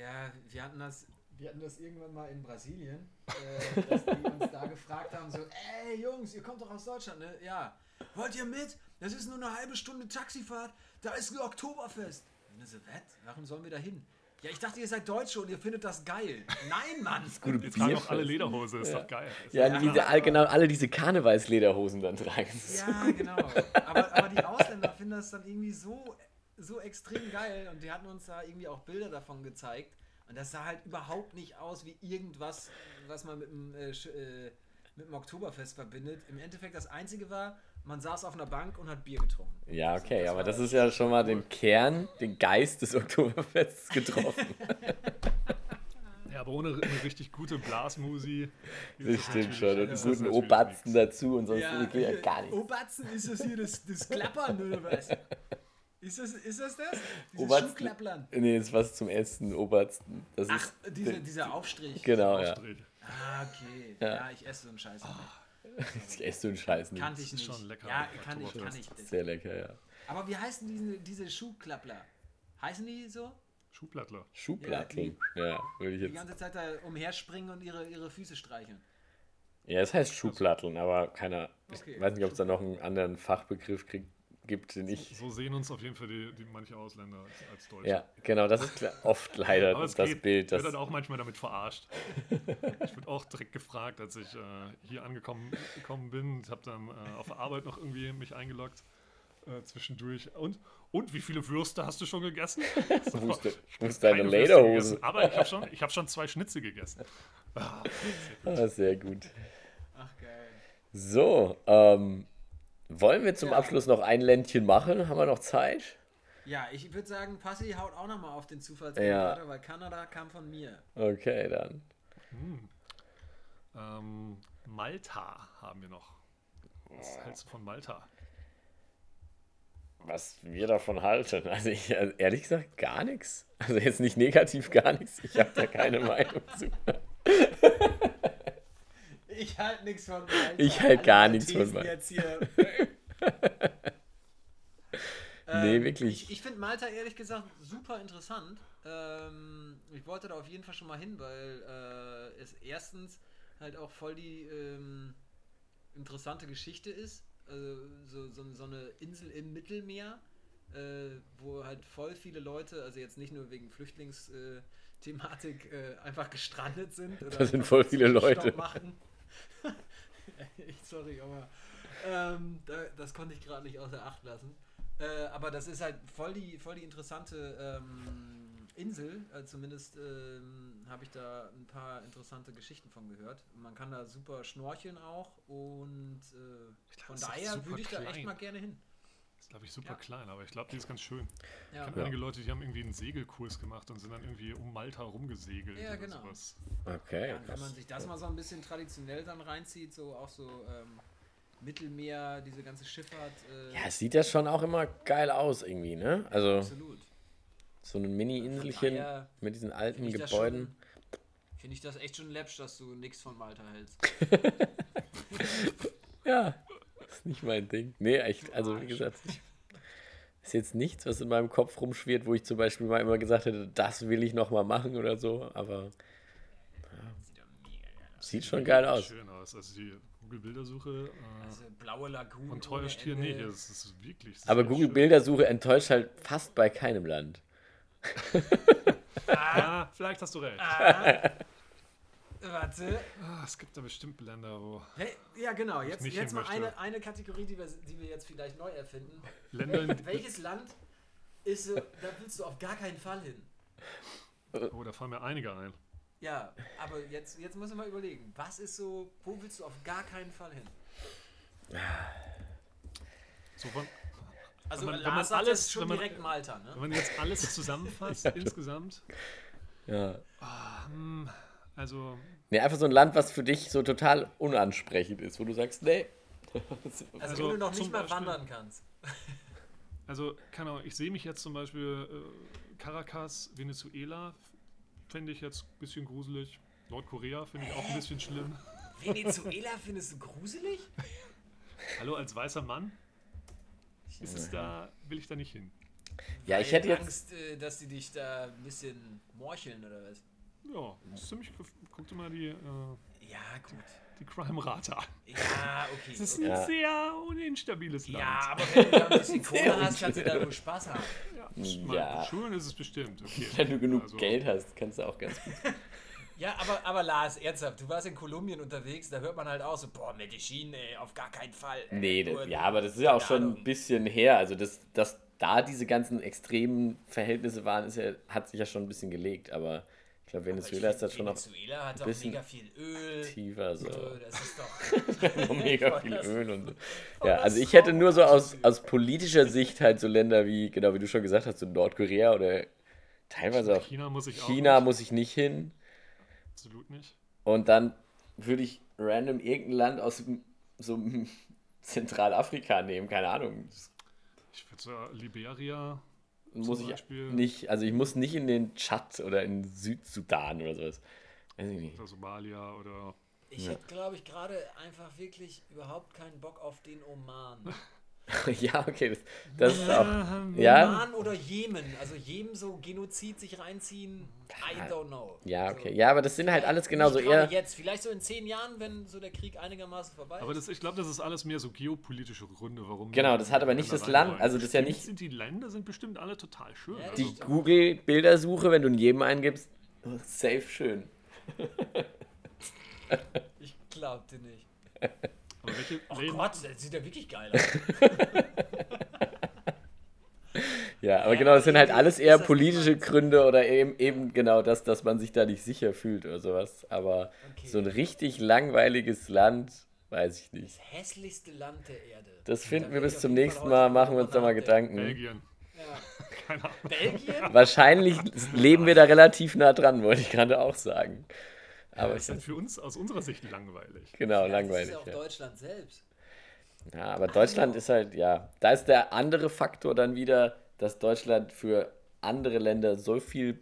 Ja, wir hatten das, wir hatten das irgendwann mal in Brasilien, äh, dass die uns da gefragt haben, so, ey Jungs, ihr kommt doch aus Deutschland, ne? Ja. Wollt ihr mit? Das ist nur eine halbe Stunde Taxifahrt, da ist ein Oktoberfest. Und so, was? Warum sollen wir da hin? Ja, ich dachte, ihr seid Deutsche und ihr findet das geil. Nein, Mann! Gute Jetzt tragen auch alle Lederhose, ist Ja. doch geil. Ist Ja, doch- diese, all, genau, alle diese Karnevalslederhosen dann tragen. Ja, genau. Aber, aber die Ausländer finden das dann irgendwie so, so extrem geil und die hatten uns da irgendwie auch Bilder davon gezeigt. Und das sah halt überhaupt nicht aus wie irgendwas, was man mit dem, äh, äh, mit dem Oktoberfest verbindet. Im Endeffekt das Einzige war, man saß auf einer Bank und hat Bier getrunken. Ja, okay, Das aber das ist ja schon mal den Kern, den Geist des Oktoberfests getroffen. [laughs] Ja, aber ohne eine richtig gute Blasmusi. Das stimmt schon. Und einen guten Obatzen dazu und sonst geht ja hier, gar nichts. Obatzen, ist das hier das, das Klappern oder was? Ist das, ist das das? Dieses? Schuhklapplern? Nee, das ist was zum Essen, Obersten. Das Ach, ist, diese, dieser Aufstrich. Genau, ja. Aufstrich. Ah, okay. Ja. Ja, ich esse so einen Scheiß. nicht. Ich esse so einen Scheiß nicht. Kannte ich nicht. schon lecker, Ja, kann ich, kann ich. Sehr lecker, ja. Aber wie heißen diese, diese Schuhklappler? Heißen die so? Schuhplattler. Schuhplatteln. Ja, würde ich Die jetzt. ganze Zeit da umherspringen und ihre, ihre Füße streicheln. Ja, es heißt Schuhplatteln, aber keiner. Okay. Ich weiß nicht, ob es da noch einen anderen Fachbegriff krieg, gibt, den ich. So sehen uns auf jeden Fall die, die manche Ausländer als, als Deutsche. Ja, genau, das ist oft leider Aber das, es das geht. Bild. Ich Das, werde dann auch manchmal damit verarscht. ich wurde auch direkt gefragt, als ich äh, hier angekommen gekommen bin. Ich habe dann äh, auf der Arbeit noch irgendwie mich eingeloggt äh, zwischendurch. Und, und wie viele Würste hast du schon gegessen? [laughs] So, ich hab ist deine keine Würste Lederhose? gegessen, Aber ich habe schon, ich hab schon zwei Schnitzel gegessen. Ah, ah, sehr gut. Ach, geil. So, ähm, wollen wir zum Ja. Abschluss noch ein Ländchen machen? Haben wir noch Zeit? Ja, ich würde sagen, Passi haut auch nochmal auf den Ja. Zufallsgenerator, weil Kanada kam von mir. Okay, dann. ähm, Malta haben wir noch. Was hältst du von Malta? Was wir davon halten. Also ich, also ehrlich gesagt, gar nichts. Also jetzt nicht negativ gar nichts. Ich habe da keine [laughs] Meinung zu. Ich halte nichts von Malta. Ich halt gar nichts von. Jetzt hier. [laughs] Nee, Ähm, wirklich. Ich, ich finde Malta ehrlich gesagt super interessant. Ähm, ich wollte da auf jeden Fall schon mal hin, weil äh, es erstens halt auch voll die ähm, interessante Geschichte ist. Also so, so, so eine Insel im Mittelmeer äh, wo halt voll viele Leute, also jetzt nicht nur wegen Flüchtlingsthematik, äh, [laughs] einfach gestrandet sind. Oder Da sind voll viele Leute. Machen. [laughs] ich, sorry, aber ähm, da, das konnte ich gerade nicht außer Acht lassen. Äh, aber das ist halt voll die, voll die interessante ähm, Insel. Äh, zumindest ähm, habe ich da ein paar interessante Geschichten von gehört. Man kann da super schnorcheln auch und äh, glaub, von daher würde ich da echt klein. mal gerne hin. Ist, glaube ich, super Ja. klein, aber ich glaube, die ist ganz schön. Ja, Ich kenne einige Leute, die haben irgendwie einen Segelkurs gemacht und sind dann irgendwie um Malta rumgesegelt Ja, oder genau. sowas. Okay. Ja, und wenn man sich das mal so ein bisschen traditionell dann reinzieht, so auch so ähm, Mittelmeer, diese ganze Schifffahrt. Äh, Ja, es sieht ja schon auch immer geil aus irgendwie, ne? Also absolut. so ein Mini-Inselchen mit diesen alten Gebäuden. finde ich das echt schon läppsch, dass du nichts von Malta hältst. [laughs] [laughs] Ja, ist [laughs] nicht mein Ding. Nee, echt. Also wie gesagt, ich, ist jetzt nichts, was in meinem Kopf rumschwirrt, wo ich zum Beispiel mal immer gesagt hätte, das will ich noch mal machen oder so. Aber Sieht ja mega geil aus. sieht schon geil aus. Schön aus. Also die Google-Bildersuche äh, Also blaue Lagune. Stier, Ende. nee, es ist wirklich. Aber echt Google schön. Bildersuche enttäuscht halt fast bei keinem Land. Ja, vielleicht hast du recht. Ah, warte. Ah, es gibt da bestimmt Länder, wo Hey, ja, genau. Jetzt, nicht jetzt mal möchte. eine, eine Kategorie, die wir, die wir jetzt vielleicht neu erfinden. Länder, in, [laughs] Welches Land ist, so- da willst du auf gar keinen Fall hin? oh, da fallen mir einige ein. Ja, aber jetzt, jetzt müssen wir mal überlegen. Was ist so, wo willst du auf gar keinen Fall hin? So von, Also Wenn man- wenn man sagt alles- jetzt schon wenn man- direkt Malta, wenn ne? man jetzt alles zusammenfasst, [laughs] insgesamt, Ja. hm, also Nee, einfach so ein Land, was für dich so total unansprechend ist, wo du sagst, nee. Also, Also wo du noch nicht mal Beispiel- wandern kannst. Also, keine Ahnung, ich sehe mich jetzt zum Beispiel äh, Caracas, Venezuela, fände ich jetzt ein bisschen gruselig. Nordkorea finde ich auch ein bisschen schlimm. [laughs] Venezuela findest du gruselig? Hallo, als weißer Mann? Ist es da, will ich da nicht hin. Ja, ich Weil hätte jetzt. Angst, äh, dass die dich da ein bisschen morcheln oder was? Ja, das ist ziemlich. Guck dir mal die, äh, Ja, gut. die Crime-Rate an. Ja, okay. Es ist okay. ein Ja. sehr uninstabiles Land. Ja, aber wenn du da ein bisschen [laughs] Kohle hast, kannst du da nur Spaß haben. Ja, Ja. Schön ist es bestimmt. Okay. [laughs] Wenn du genug Also, Geld hast, kannst du auch ganz gut. [laughs] Ja, aber, aber Lars, ernsthaft, du warst in Kolumbien unterwegs, da hört man halt auch so, boah, Medellin, ey, auf gar keinen Fall. ey, Nee, das, ja, aber das ist ja auch schon Ahnung. ein bisschen her. Also, das, dass da diese ganzen extremen Verhältnisse waren, ist ja, hat sich ja schon ein bisschen gelegt. Aber ich glaube, Aber ich Venezuela ist das schon noch Venezuela hat doch bisschen mega viel Öl. tiefer. So. So, das ist doch. [laughs] so mega [laughs] viel das- Öl und so. Ja, also ich hätte nur so aus, aus politischer Sicht halt so Länder wie, genau wie du schon gesagt hast, so Nordkorea oder teilweise auch China muss ich auch. China nicht. muss ich nicht hin. Absolut nicht. Und dann würde ich random irgendein Land aus so [laughs] Zentralafrika nehmen, keine Ahnung. Ich würde sagen, Liberia. Muss ich Beispiel- nicht, also ich muss nicht in den Tschad oder in Südsudan oder sowas. Weiß ich nicht. Oder Somalia oder. Ich Ja. hätte, glaube ich, gerade einfach wirklich überhaupt keinen Bock auf den Oman. [laughs] [laughs] ja, okay, das, das ist auch. Ja, Oman oder Jemen. Also Jemen so Genozid sich reinziehen. I don't know. ja, So. okay. Ja, aber das sind halt alles genauso eher. jetzt, vielleicht so in zehn Jahren, wenn so der Krieg einigermaßen vorbei Aber ist. das, ich glaube, das ist alles mehr so geopolitische Gründe, warum. Genau, das hat aber nicht das Land, also das ist ja nicht- Sind die Länder sind bestimmt alle total schön. Ja, also, Die. Google-Bildersuche, wenn du in jedem eingibst, oh, safe schön. Ich glaub dir nicht. [laughs] aber welche Oh Läden, Gott, das sieht ja wirklich geil aus. [laughs] Ja, aber Ja, genau, das sind halt alles eher politische. Gründe oder eben, eben genau das, dass man sich da nicht sicher fühlt oder sowas. Aber Okay. so ein richtig langweiliges Land, weiß ich nicht. Das hässlichste Land der Erde. Das Da finden wir bis zum nächsten Mal, machen wir uns da mal. Gedanken. Belgien. Ja. [laughs] Keine Ahnung. Belgien? Wahrscheinlich leben wir da relativ nah dran, wollte ich gerade auch sagen. Aber ich, ist halt für uns aus unserer Sicht langweilig. genau, Ja, langweilig. Das ist ja auch Ja. Deutschland selbst. ja, aber Deutschland ist halt, ja, da ist der andere Faktor dann wieder, dass Deutschland für andere Länder so viel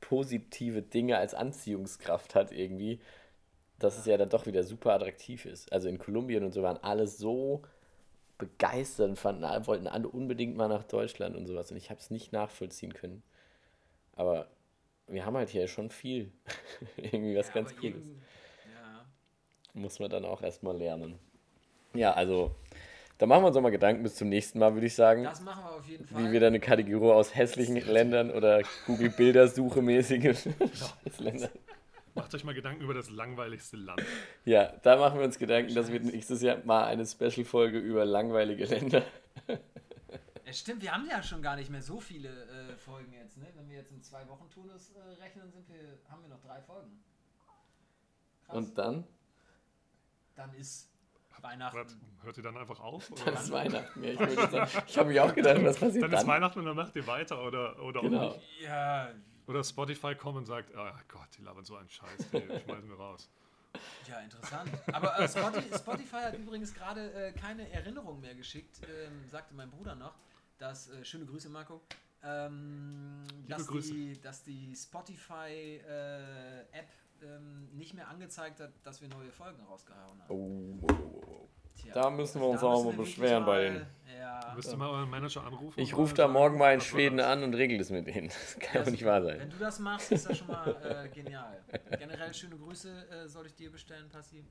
positive Dinge als Anziehungskraft hat irgendwie, dass es ja dann doch wieder super attraktiv ist. Also in Kolumbien und so waren alle so begeistert und fanden, wollten alle unbedingt mal nach Deutschland und sowas. Und ich habe es nicht nachvollziehen können. Aber wir haben halt hier schon viel. [laughs] irgendwie was Ja, ganz Cooles. eben- Ja. Muss man dann auch erstmal lernen. Ja, also Da machen wir uns nochmal Gedanken bis zum nächsten Mal, würde ich sagen. Das machen wir auf jeden Fall. Wie wir da eine Kategorie aus hässlichen Ländern oder Google Bildersuche mäßige [laughs] [laughs] Länder. Macht euch mal Gedanken über das langweiligste Land. Ja, da machen wir uns Gedanken, dass wir nächstes Jahr mal eine Special-Folge über langweilige Länder. Ja, stimmt, wir haben ja schon gar nicht mehr so viele äh, Folgen jetzt, ne? Wenn wir jetzt im zwei Wochen Turnus äh, rechnen, sind wir, haben wir noch drei Folgen. Krass. Und dann? dann ist Weihnachten. Was, hört ihr dann einfach auf? Dann Oder? ist Weihnachten. Ja, ich ich habe mich auch gedacht, was passiert Dann dann? ist Weihnachten und dann macht ihr weiter oder, oder, Genau. auch nicht. Ja, oder Spotify kommt und sagt, ah Gott, die labern so einen Scheiß, die [laughs] schmeißen wir raus. ja, interessant. Aber äh, Spotify, Spotify hat übrigens gerade äh, keine Erinnerung mehr geschickt, ähm, sagte mein Bruder noch. Dass, äh, schöne Grüße, Marco. Ähm, dass, Grüße. Die, dass die Spotify-App ähm, nicht mehr angezeigt hat, dass wir neue Folgen rausgehauen haben. Oh, oh, oh, oh. Tja, Da müssen wir uns auch mal beschweren bei mal- Ja. Müsst ihr mal euren Manager anrufen? Ich rufe da morgen mal in Schweden an und regel das mit denen. Das kann doch nicht wahr Wenn sein. du das machst, ist das schon mal äh, genial. Generell schöne Grüße äh, soll ich dir bestellen, Passi.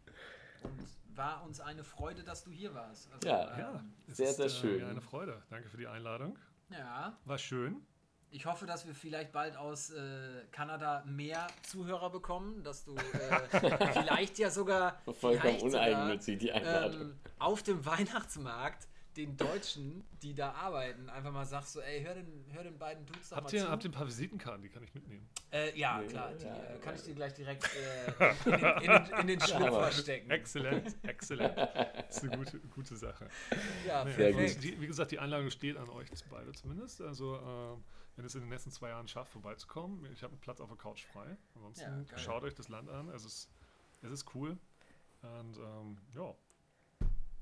Und war uns eine Freude, dass du hier warst. Also, Ja, Ja, ähm, es Sehr, ist, sehr äh, schön. mir eine Freude. Danke für die Einladung. ja. War schön. Ich hoffe, dass wir vielleicht bald aus äh, Kanada mehr Zuhörer bekommen, dass du äh, [laughs] vielleicht ja sogar, Vollkommen vielleicht sogar, uneigennützig, die Einladung. ähm, auf dem Weihnachtsmarkt den Deutschen, die da arbeiten, einfach mal sagst so, ey, hör den, hör den beiden Dudes doch Habt mal ihr, zu. habt ihr ein paar Visitenkarten, die kann ich mitnehmen? Äh, ja, Nee, klar, die ja, äh, kann ja. ich dir gleich direkt äh, [laughs] in, den, in, den, in den Schlüpfer stecken. Exzellent, exzellent. Das [laughs] ist eine gute, gute Sache. Ja, Nee, Sehr perfekt. Die, wie gesagt, die Einladung steht an euch beide zumindest. Also, äh, wenn es in den nächsten zwei Jahren schafft, vorbeizukommen, ich habe einen Platz auf der Couch frei. Ansonsten Ja, schaut euch das Land an. Es ist, es ist cool. Und ähm, ja,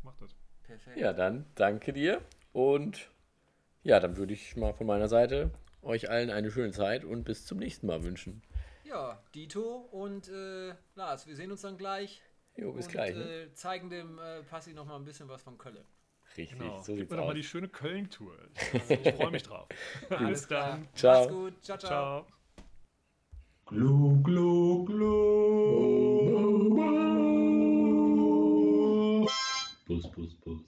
macht das. Perfekt. Ja, dann danke dir. Und ja, dann würde ich mal von meiner Seite euch allen eine schöne Zeit und bis zum nächsten Mal wünschen. Ja, Dito und äh, Lars, wir sehen uns dann gleich. Jo, bis und, gleich. Ne? Äh, zeigen dem äh, Passi noch mal ein bisschen was von Kölle. Richtig, Genau. so Gib sieht's mir doch mal die schöne Köln-Tour. Ich, [laughs] ich freue mich drauf. Alles dann. Ciao. Mach's gut. Ciao, ciao. Ciao. Glu, glu, glu. Bus, bus, bus.